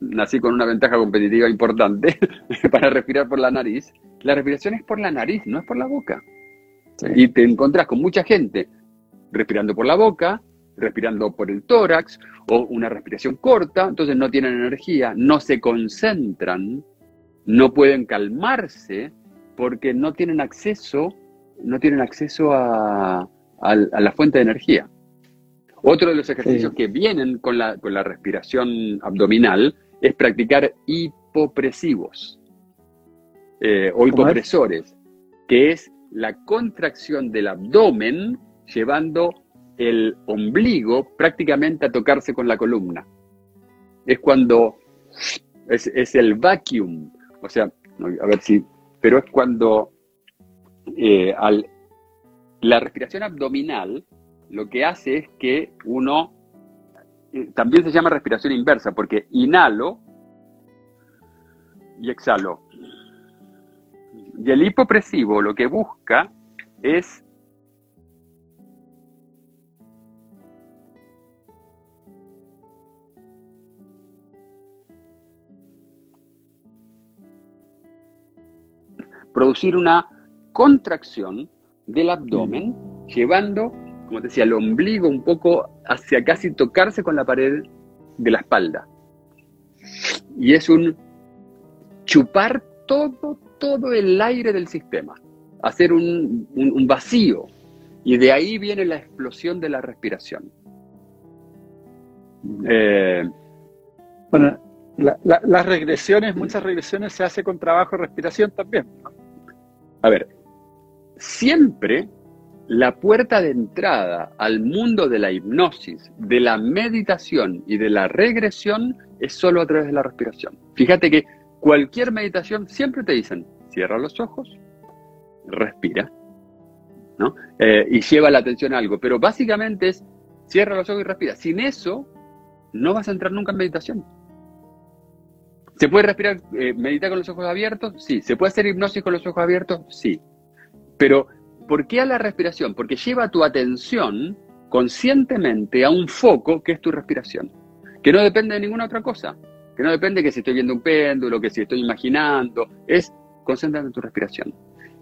nací con una ventaja competitiva importante *laughs* para respirar por la nariz. La respiración es por la nariz, no es por la boca. Y te encontrás con mucha gente respirando por la boca, respirando por el tórax, o una respiración corta, entonces no tienen energía, no se concentran, no pueden calmarse porque no tienen acceso no tienen acceso a, la fuente de energía. Otro de los ejercicios que vienen con la, con la respiración abdominal es practicar hipopresivos eh, o hipopresores, que es la contracción del abdomen llevando el ombligo prácticamente a tocarse con la columna. Es cuando es, es el vacuum, o sea, a ver si, pero es cuando eh, al, la respiración abdominal lo que hace es que uno, eh, también se llama respiración inversa, porque inhalo y exhalo. Y el hipopresivo lo que busca es producir una contracción del abdomen, llevando, como te decía, el ombligo un poco hacia casi tocarse con la pared de la espalda. Y es un chupar todo, todo el aire del sistema, hacer un, vacío. Y de ahí viene la explosión de la respiración. Eh, bueno, las regresiones, muchas regresiones se hace con trabajo de respiración también. A ver, siempre la puerta de entrada al mundo de la hipnosis, de la meditación y de la regresión es solo a través de la respiración. Fíjate que cualquier meditación siempre te dicen, cierra los ojos, respira, ¿no? Eh, y lleva la atención a algo, pero básicamente es cierra los ojos y respira. Sin eso, no vas a entrar nunca en meditación. ¿Se puede respirar, eh, meditar con los ojos abiertos? Sí. ¿Se puede hacer hipnosis con los ojos abiertos? Sí. Pero, ¿por qué a la respiración? Porque lleva tu atención conscientemente a un foco que es tu respiración, que no depende de ninguna otra cosa, que no depende de que si estoy viendo un péndulo, que si estoy imaginando, es concentrarte en tu respiración.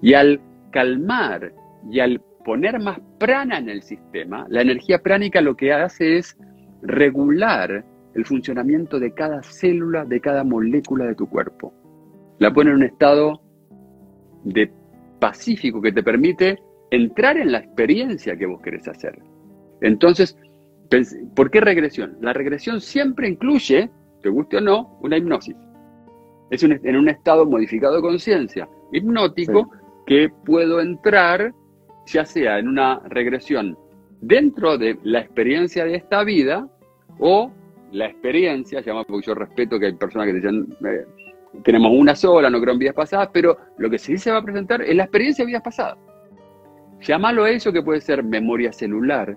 Y al calmar y al poner más prana en el sistema, la energía pránica lo que hace es regular el funcionamiento de cada célula, de cada molécula de tu cuerpo. La pone en un estado de pacífico que te permite entrar en la experiencia que vos querés hacer. Entonces, ¿por qué regresión? La regresión siempre incluye, te guste o no, una hipnosis. Es en un estado modificado de conciencia, hipnótico, que puedo entrar, ya sea en una regresión dentro de la experiencia de esta vida o la experiencia, llama porque yo respeto que hay personas que dicen, eh, tenemos una sola, no creo en vidas pasadas, pero lo que sí se va a presentar es la experiencia de vidas pasadas. Llámalo eso que puede ser memoria celular,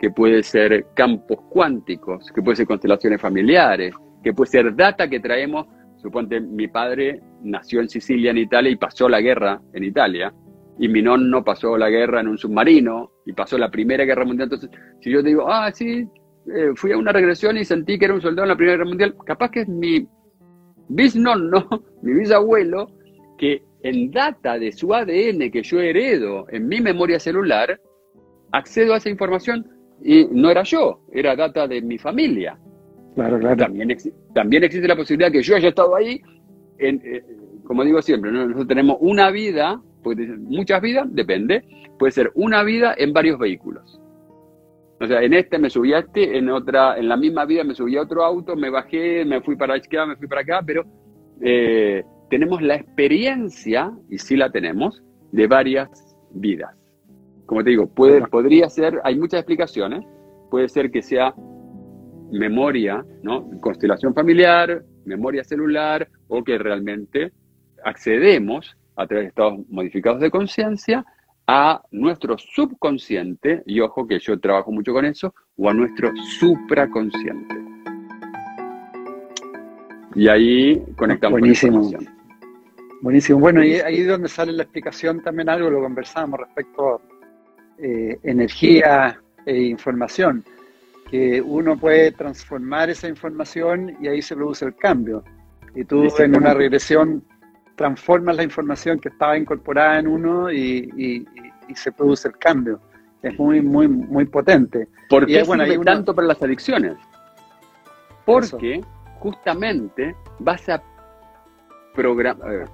que puede ser campos cuánticos, que puede ser constelaciones familiares, que puede ser data que traemos. Suponte, mi padre nació en Sicilia, en Italia, y pasó la guerra en Italia. y mi nonno pasó la guerra en un submarino y pasó la Primera Guerra Mundial. Entonces, si yo digo, ah, sí, eh, fui a una regresión y sentí que era un soldado en la Primera Guerra Mundial, capaz que es mi bisnonno, *laughs* mi bisabuelo, que en data de su ADN que yo heredo en mi memoria celular, accedo a esa información y no era yo, era data de mi familia. Claro, claro. También, también existe la posibilidad que yo haya estado ahí, en, eh, como digo siempre, nosotros tenemos una vida, puede ser muchas vidas, depende, puede ser una vida en varios vehículos. O sea, en este me subí a este, en otra, en la misma vida me subí a otro auto, me bajé, me fui para allá, me fui para acá, pero eh, tenemos la experiencia, y sí la tenemos, de varias vidas. Como te digo, puede, podría ser, hay muchas explicaciones, puede ser que sea memoria, ¿no? Constelación familiar, memoria celular, o que realmente accedemos a través de estados modificados de conciencia a nuestro subconsciente, y ojo que yo trabajo mucho con eso, o a nuestro supraconsciente. Y ahí conectamos Buenísimo. con Buenísimo. Bueno, y ahí es donde sale la explicación también algo, lo conversamos respecto a eh, energía e información, que uno puede transformar esa información y ahí se produce el cambio. Y tú en una regresión transformas la información que estaba incorporada en uno y, se produce el cambio. Es muy, muy, muy potente. ¿Por qué bueno, hay tanto para las adicciones? Porque justamente vas a programar...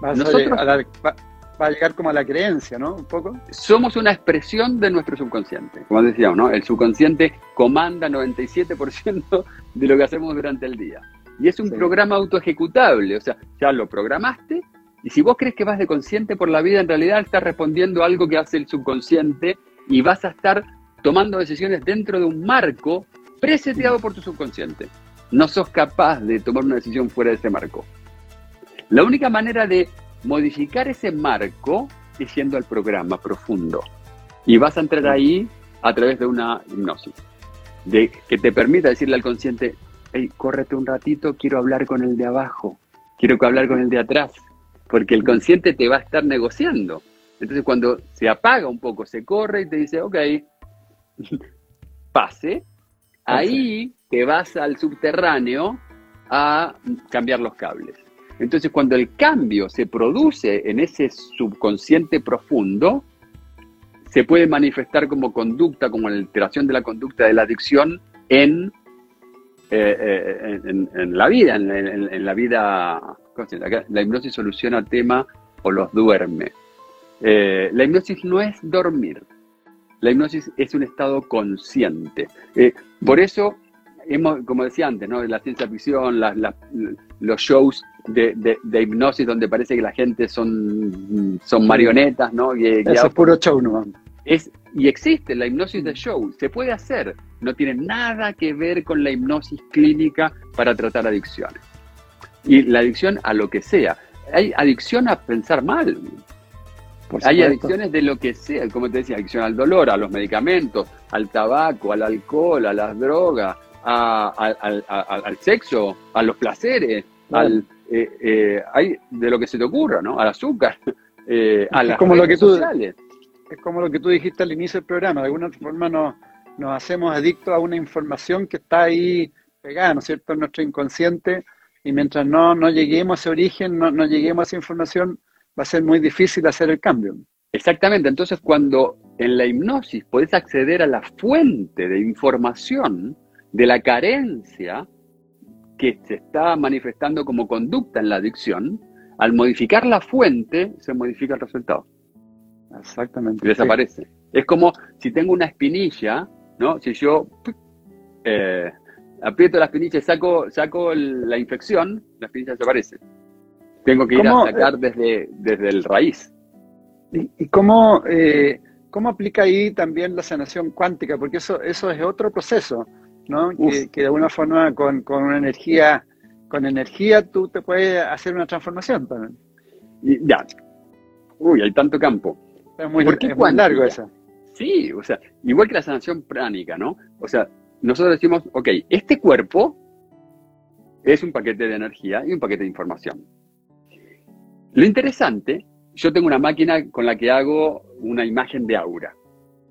Nosotros va, a llegar como a la creencia, ¿no? Un poco. Somos una expresión de nuestro subconsciente. Como decíamos, ¿no? El subconsciente comanda 97% de lo que hacemos durante el día. Y es un programa autoejecutable, o sea, ya lo programaste y si vos crees que vas de consciente por la vida, en realidad estás respondiendo a algo que hace el subconsciente y vas a estar tomando decisiones dentro de un marco preseteado por tu subconsciente. No sos capaz de tomar una decisión fuera de ese marco. La única manera de modificar ese marco es yendo al programa profundo. Y vas a entrar ahí a través de una hipnosis, de, que te permita decirle al consciente, hey, córrete un ratito, quiero hablar con el de abajo, quiero hablar con el de atrás, porque el consciente te va a estar negociando. Entonces cuando se apaga un poco, se corre y te dice, ok, *laughs* pase, ahí te vas al subterráneo a cambiar los cables. Entonces, cuando el cambio se produce en ese subconsciente profundo, se puede manifestar como conducta, como alteración de la conducta de la adicción en, eh, eh, en, la vida, en, la vida. La hipnosis soluciona tema o los duerme. Eh, la hipnosis no es dormir. La hipnosis es un estado consciente. por eso hemos, como decía antes, ¿no? la ciencia ficción, los shows de, hipnosis donde parece que la gente son, son marionetas, ¿no? es puro show, ¿no? Es, y existe la hipnosis de show, se puede hacer, no tiene nada que ver con la hipnosis clínica para tratar adicciones. Y la adicción a lo que sea. Hay adicción a pensar mal. Hay adicciones de lo que sea, como te decía, adicción al dolor, a los medicamentos, al tabaco, al alcohol, a las drogas, al sexo, a los placeres, al, eh, eh, hay de lo que se te ocurra, ¿no? Al azúcar, *laughs* eh, a las como lo que tú, sociales. Es como lo que tú dijiste al inicio del programa, de alguna forma nos, hacemos adictos a una información que está ahí pegada, ¿no es cierto?, en nuestro inconsciente, y mientras no, no lleguemos a ese origen, no, no lleguemos a esa información, va a ser muy difícil hacer el cambio. Exactamente, entonces cuando en la hipnosis puedes acceder a la fuente de información de la carencia, que se está manifestando como conducta en la adicción, al modificar la fuente, se modifica el resultado. Exactamente. Y desaparece. Es como si tengo una espinilla, ¿no? Si yo eh, aprieto la espinilla y saco, saco la infección, la espinilla desaparece. Tengo que ir a sacar desde, desde el raíz. ¿Y, cómo, eh, cómo aplica ahí también la sanación cuántica? Porque eso, eso es otro proceso. ¿no? Que, de alguna forma con, con, una energía, con energía tú te puedes hacer una transformación también. Y ya. Uy, hay tanto campo. Es muy, ¿Por qué es largo eso. Sí, o sea, igual que la sanación pránica, ¿no? O sea, nosotros decimos, ok, este cuerpo es un paquete de energía y un paquete de información. Lo interesante yo tengo una máquina con la que hago una imagen de aura.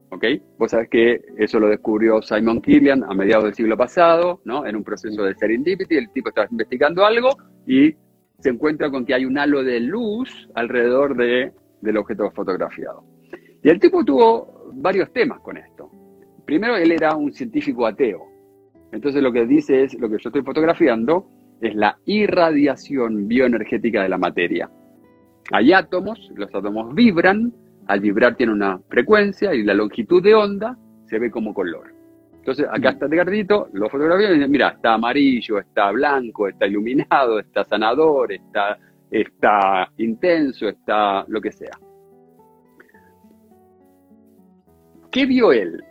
¿Ok? Vos sabés que eso lo descubrió Simon Killian a mediados del siglo pasado, ¿no? En un proceso de serendipity, el tipo está investigando algo y se encuentra con que hay un halo de luz alrededor de, del objeto fotografiado. Y el tipo tuvo varios temas con esto. Primero, él era un científico ateo. Entonces lo que dice es, lo que yo estoy fotografiando es la irradiación bioenergética de la materia. Hay átomos, los átomos vibran, al vibrar tiene una frecuencia y la longitud de onda se ve como color. Entonces, acá está Edgardito, lo fotografía y dice, mira, está amarillo, está blanco, está iluminado, está sanador, está, está intenso, está lo que sea. ¿Qué vio él?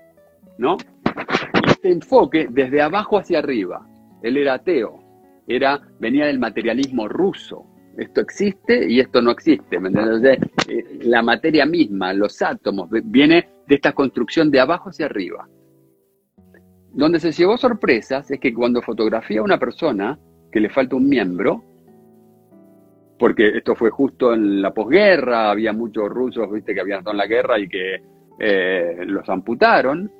¿No? Este enfoque desde abajo hacia arriba. Él era ateo, era, venía del materialismo ruso. Esto existe y esto no existe. Eh, la materia misma, los átomos, viene de esta construcción de abajo hacia arriba. Donde se llevó sorpresas es que cuando fotografía a una persona que le falta un miembro, porque esto fue justo en la posguerra, había muchos rusos, viste, que habían estado en la guerra y que eh, los amputaron,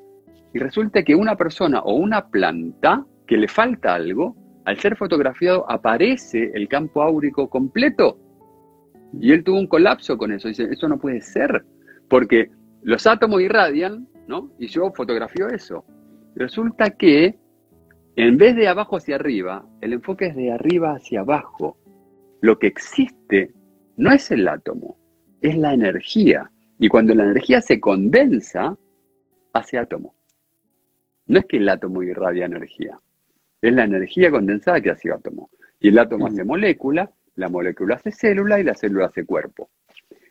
y resulta que una persona o una planta que le falta algo, al ser fotografiado aparece el campo áurico completo. Y él tuvo un colapso con eso. Dice, eso no puede ser, porque los átomos irradian, ¿no? Y yo fotografío eso. Resulta que en vez de abajo hacia arriba, el enfoque es de arriba hacia abajo. Lo que existe no es el átomo, es la energía. Y cuando la energía se condensa, hace átomo. No es que el átomo irradia energía, es la energía condensada que hace átomo. Y el átomo hace molécula, la molécula hace célula y la célula hace cuerpo.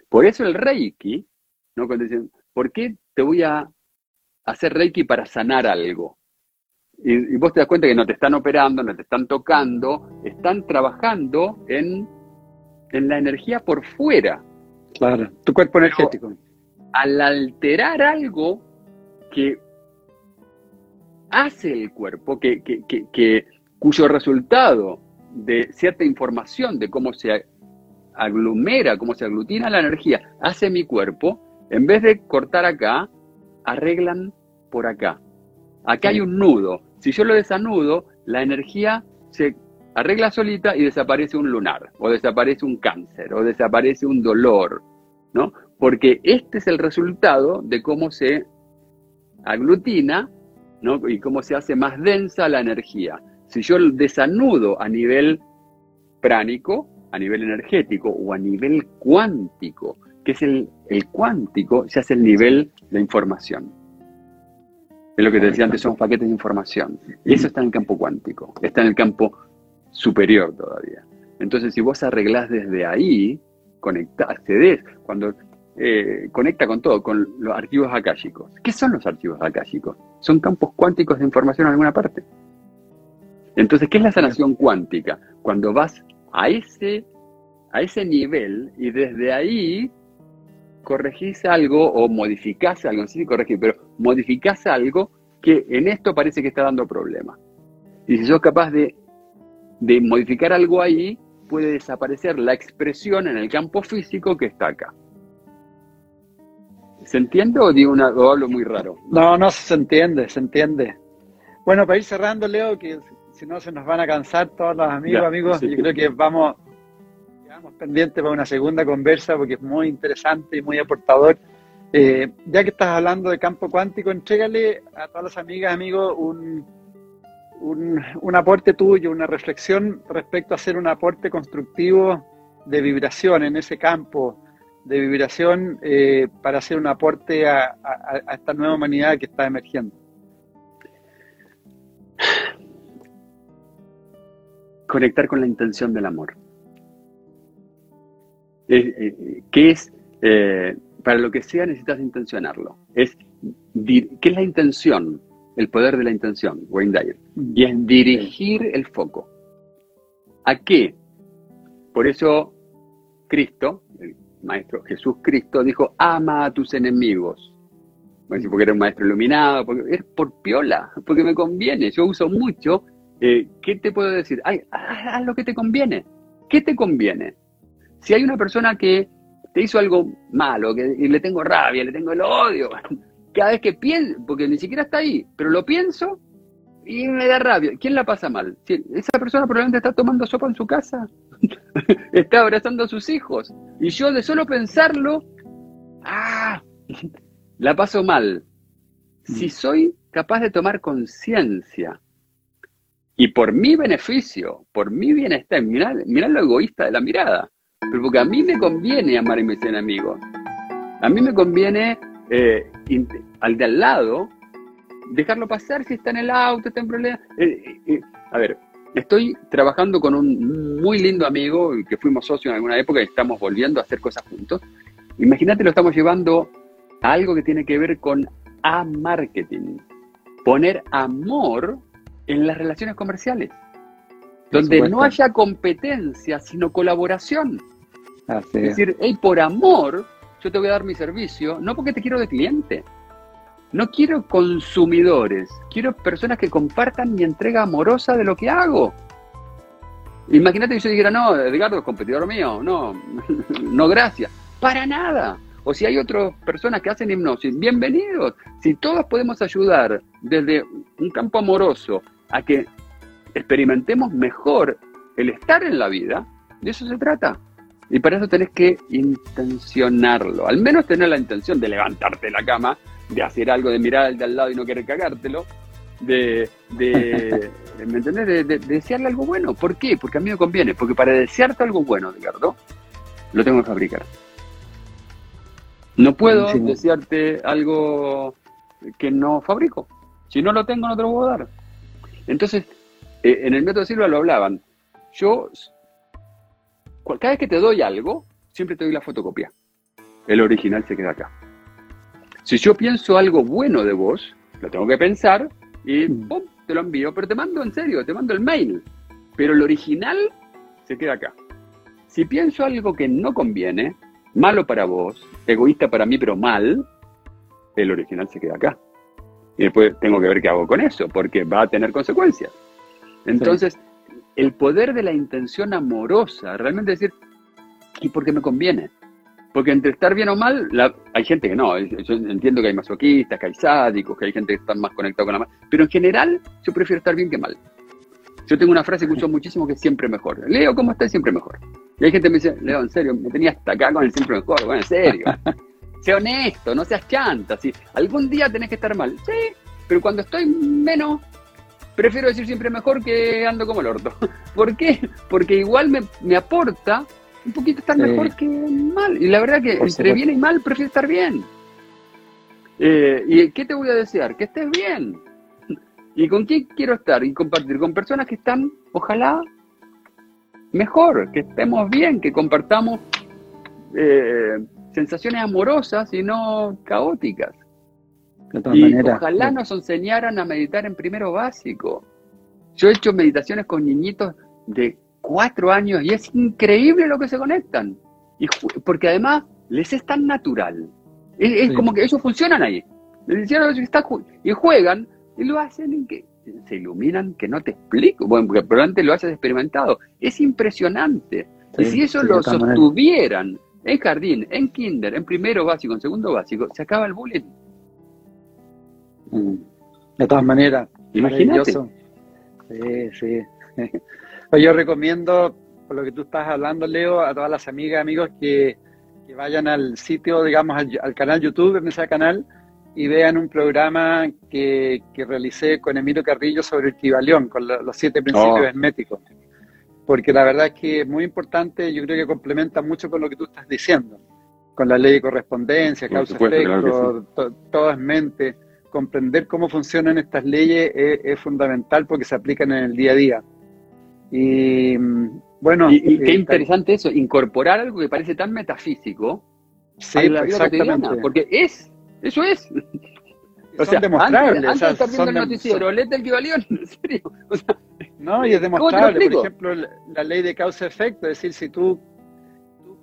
Por eso el Reiki, ¿no? Cuando dicen, ¿por qué te voy a hacer Reiki para sanar algo. Y, vos te das cuenta que no te están operando, no te están tocando, están trabajando en, en la energía por fuera. Claro, tu cuerpo energético. al alterar algo que hace el cuerpo, que, que, que, cuyo resultado de cierta información de cómo se aglomera, cómo se aglutina la energía, hace mi cuerpo, en vez de cortar acá, arreglan por acá. Acá hay un nudo. Si yo lo desanudo, la energía se arregla solita y desaparece un lunar, o desaparece un cáncer, o desaparece un dolor, ¿no? Porque este es el resultado de cómo se aglutina, ¿no? Y cómo se hace más densa la energía. Si yo desanudo a nivel pránico, a nivel energético o a nivel cuántico, que es el, el cuántico, se hace el nivel de información. Es lo que te decía antes, son paquetes de información. Y eso está en el campo cuántico, está en el campo superior todavía. Entonces, si vos arreglás desde ahí, conectás, accedes, cuando eh, conecta con todo, con los archivos akáshicos. ¿Qué son los archivos akáshicos? Son campos cuánticos de información en alguna parte. Entonces, ¿qué es la sanación cuántica? Cuando vas a ese, a ese nivel y desde ahí corregís algo o modificás algo, no sé si corregís, pero modificás algo que en esto parece que está dando problemas. Y si sos capaz de, de modificar algo ahí, puede desaparecer la expresión en el campo físico que está acá. ¿Se entiende o digo una, o hablo muy raro? No, no se entiende, se entiende. Bueno, para ir cerrando, Leo, que si no se nos van a cansar todos los amigos, amigos, yo creo que vamos Estamos pendientes para una segunda conversa porque es muy interesante y muy aportador. Eh, ya que estás hablando de campo cuántico, entrégale a todas las amigas, amigos, un, un, aporte tuyo, una reflexión respecto a hacer un aporte constructivo de vibración en ese campo de vibración eh, para hacer un aporte a esta nueva humanidad que está emergiendo. Conectar con la intención del amor. Eh, eh, que es, eh, para lo que sea necesitas intencionarlo. Es, ¿Qué es la intención? El poder de la intención, Wayne Dyer. Y es dirigir el foco. ¿A qué? Por eso Cristo, el Maestro Jesús Cristo, dijo, ama a tus enemigos. Porque era un maestro iluminado, porque es por piola, porque me conviene. Yo uso mucho. ¿Qué te puedo decir? Ay, haz lo que te conviene. ¿Qué te conviene? Si hay una persona que te hizo algo malo, que, y le tengo rabia, le tengo el odio. *laughs* Cada vez que pienso, porque ni siquiera está ahí, pero lo pienso y me da rabia. ¿Quién la pasa mal? Esa persona probablemente está tomando sopa en su casa, *laughs* está abrazando a sus hijos, y yo de solo pensarlo, ¡ah! *laughs* La paso mal. Si soy capaz de tomar conciencia y por mi beneficio, por mi bienestar, mirá, lo egoísta de la mirada, pero porque a mí me conviene amar a mis enemigos. A mí me conviene eh, al de al lado dejarlo pasar si está en el auto, está en problemas. Eh, eh, a ver, estoy trabajando con un muy lindo amigo que fuimos socios en alguna época y estamos volviendo a hacer cosas juntos. Imagínate, lo estamos llevando a algo que tiene que ver con a-marketing. Poner amor en las relaciones comerciales, donde no haya competencia, sino colaboración. Es decir, hey, por amor, yo te voy a dar mi servicio, no porque te quiero de cliente. No quiero consumidores, quiero personas que compartan mi entrega amorosa de lo que hago. Imagínate que yo dijera, no, Edgardo es competidor mío, no, *laughs* no, gracias. Para nada. O si hay otras personas que hacen hipnosis, bienvenidos. Si todos podemos ayudar desde un campo amoroso a que experimentemos mejor el estar en la vida, de eso se trata. Y para eso tenés que intencionarlo, al menos tener la intención de levantarte de la cama, de hacer algo, de mirar al de al lado y no querer cagártelo, de, de *laughs* ¿me entendés? De, desearle algo bueno. ¿Por qué? Porque a mí me conviene, porque para desearte algo bueno, Ricardo, lo tengo que fabricar. No puedo desearte algo que no fabrico. Si no lo tengo, no te lo puedo dar. Entonces, eh, en el método Silva lo hablaban. Yo, cada vez que te doy algo, siempre te doy la fotocopia. El original se queda acá. Si yo pienso algo bueno de vos, lo tengo que pensar y mm. ¡pum! te lo envío, pero te mando en serio, te mando el mail. Pero el original se queda acá. Si pienso algo que no conviene, malo para vos, egoísta para mí, pero mal, el original se queda acá. Y después tengo que ver qué hago con eso, porque va a tener consecuencias. Entonces, el poder de la intención amorosa, realmente decir, ¿y por qué me conviene? Porque entre estar bien o mal, hay gente que no. Yo entiendo que hay masoquistas, que hay sádicos, que hay gente que está más conectada con la mal. Pero en general, yo prefiero estar bien que mal. Yo tengo una frase que uso muchísimo que es siempre mejor. Leo, ¿cómo estás? Siempre mejor. Y hay gente que me dice, Leo, en serio, me tenía hasta acá con el siempre mejor. Bueno, en serio. *laughs* sé honesto, no seas chanta. Si algún día tenés que estar mal, sí, pero cuando estoy menos, prefiero decir siempre mejor que ando como el orto. *laughs* ¿Por qué? Porque igual me, aporta un poquito estar mejor que mal. Y la verdad que entre bien y mal prefiero estar bien. Eh, ¿Y qué te voy a desear? Que estés bien. ¿Y con quién quiero estar? Y compartir con personas que están, ojalá, mejor, que estemos bien, que compartamos eh, sensaciones amorosas y no caóticas. Y ojalá nos enseñaran a meditar en primero básico. Yo he hecho meditaciones con niñitos de cuatro años y es increíble lo que se conectan. Y, porque además les es tan natural. Es, como que ellos funcionan ahí. Y juegan y lo hacen en que se iluminan que no te explico. Bueno, porque probablemente lo hayas experimentado. Es impresionante. y si eso lo sostuvieran en jardín, en kinder, en primero básico, en segundo básico, se acaba el bullying. Mm. De todas maneras, imagínate. Sí, sí. *laughs* Pues yo recomiendo, por lo que tú estás hablando, Leo, a todas las amigas, amigos que, vayan al sitio, digamos, al, canal YouTube, en ese canal, y vean un programa que, que realicé con Emilio Carrillo sobre el Kibalión, con los siete principios oh. herméticos porque la verdad es que es muy importante, yo creo que complementa mucho con lo que tú estás diciendo, con la ley de correspondencia, causa-efecto, todo es mente. Comprender cómo funcionan estas leyes es, fundamental porque se aplican en el día a día. Y bueno. Y, qué eh, interesante eso, incorporar algo que parece tan metafísico sí, a la vida cotidiana, porque es, eso es. *laughs* O sea, demostrables. Antes, de estar viendo el noticiero, léete el Kibalión, *laughs* en serio. O sea, no, y es demostrable. Por ejemplo, la ley de causa-efecto, es decir, si tú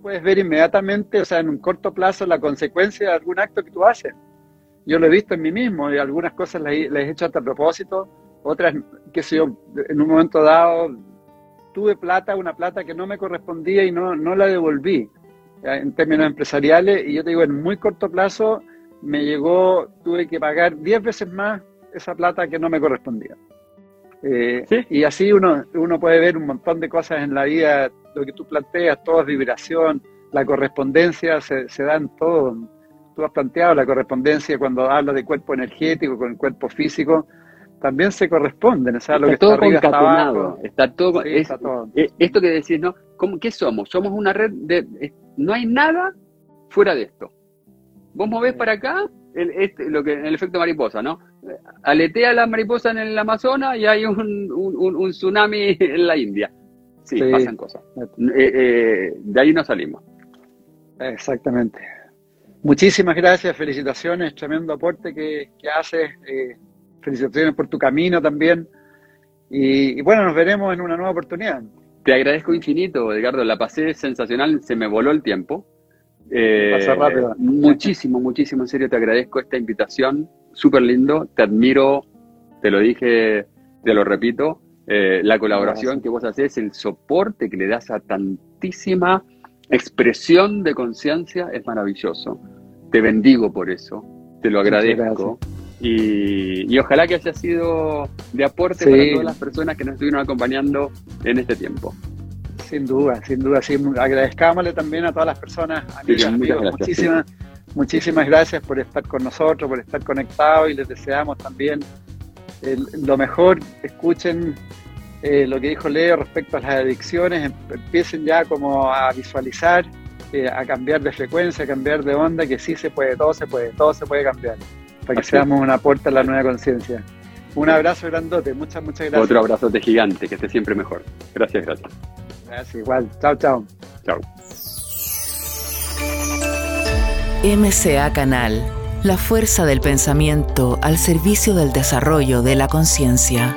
puedes ver inmediatamente, o sea, en un corto plazo, la consecuencia de algún acto que tú haces. Yo lo he visto en mí mismo y algunas cosas las, he hecho hasta a propósito, otras, qué sé yo, en un momento dado tuve plata, una plata que no me correspondía y no, no la devolví. en términos empresariales, y yo te digo, en muy corto plazo me llegó, tuve que pagar 10 veces más esa plata que no me correspondía. Eh, y así uno, uno puede ver un montón de cosas en la vida, lo que tú planteas, todo es vibración, la correspondencia se, se da en todo. Tú has planteado la correspondencia cuando hablas de cuerpo energético con el cuerpo físico, también se corresponden. O sea, lo está que todo está arriba concatenado, está, todo, Sí, es- está todo. eh, esto que decís, ¿no? ¿Cómo, ¿Qué somos? Somos una red de... eh, no hay nada fuera de esto. Vos movés para acá el, este, lo que, el efecto mariposa, ¿no? Aletea la mariposa en el Amazonas y hay un, un- un- un tsunami en la India. Sí, Sí. pasan cosas. Eh, eh, de ahí no salimos. Exactamente. Muchísimas gracias, felicitaciones, tremendo aporte que, que haces. eh, felicitaciones por tu camino también. Y, y bueno, nos veremos en una nueva oportunidad. Te agradezco infinito, Edgardo. La pasé sensacional, se me voló el tiempo. Eh, Pasa rápido. Muchísimo, muchísimo, en serio, te agradezco esta invitación. Súper lindo, te admiro, te lo dije, te lo repito. eh, la colaboración Gracias. que vos haces, el soporte que le das a tantísima expresión de conciencia es maravilloso. Te bendigo por eso, te lo agradezco. Y, y ojalá que haya sido de aporte Sí. para todas las personas que nos estuvieron acompañando en este tiempo. Sin duda, sin duda, sí. Agradezcámosle también a todas las personas, amigas, muchas amigos, gracias, muchísimas, muchísimas gracias por estar con nosotros, por estar conectados y les deseamos también el- lo mejor. Escuchen eh, lo que dijo Leo respecto a las adicciones, em- empiecen ya como a visualizar, eh, a cambiar de frecuencia, a cambiar de onda, que sí se puede, todo se puede, todo se puede cambiar, para que Así seamos un aporte a la nueva conciencia. Un abrazo grandote, muchas, muchas gracias. Otro abrazote gigante, que esté siempre mejor. Gracias, gracias. Gracias, igual. Chao, chao. Chao. MCA Canal, la fuerza del pensamiento al servicio del desarrollo de la conciencia.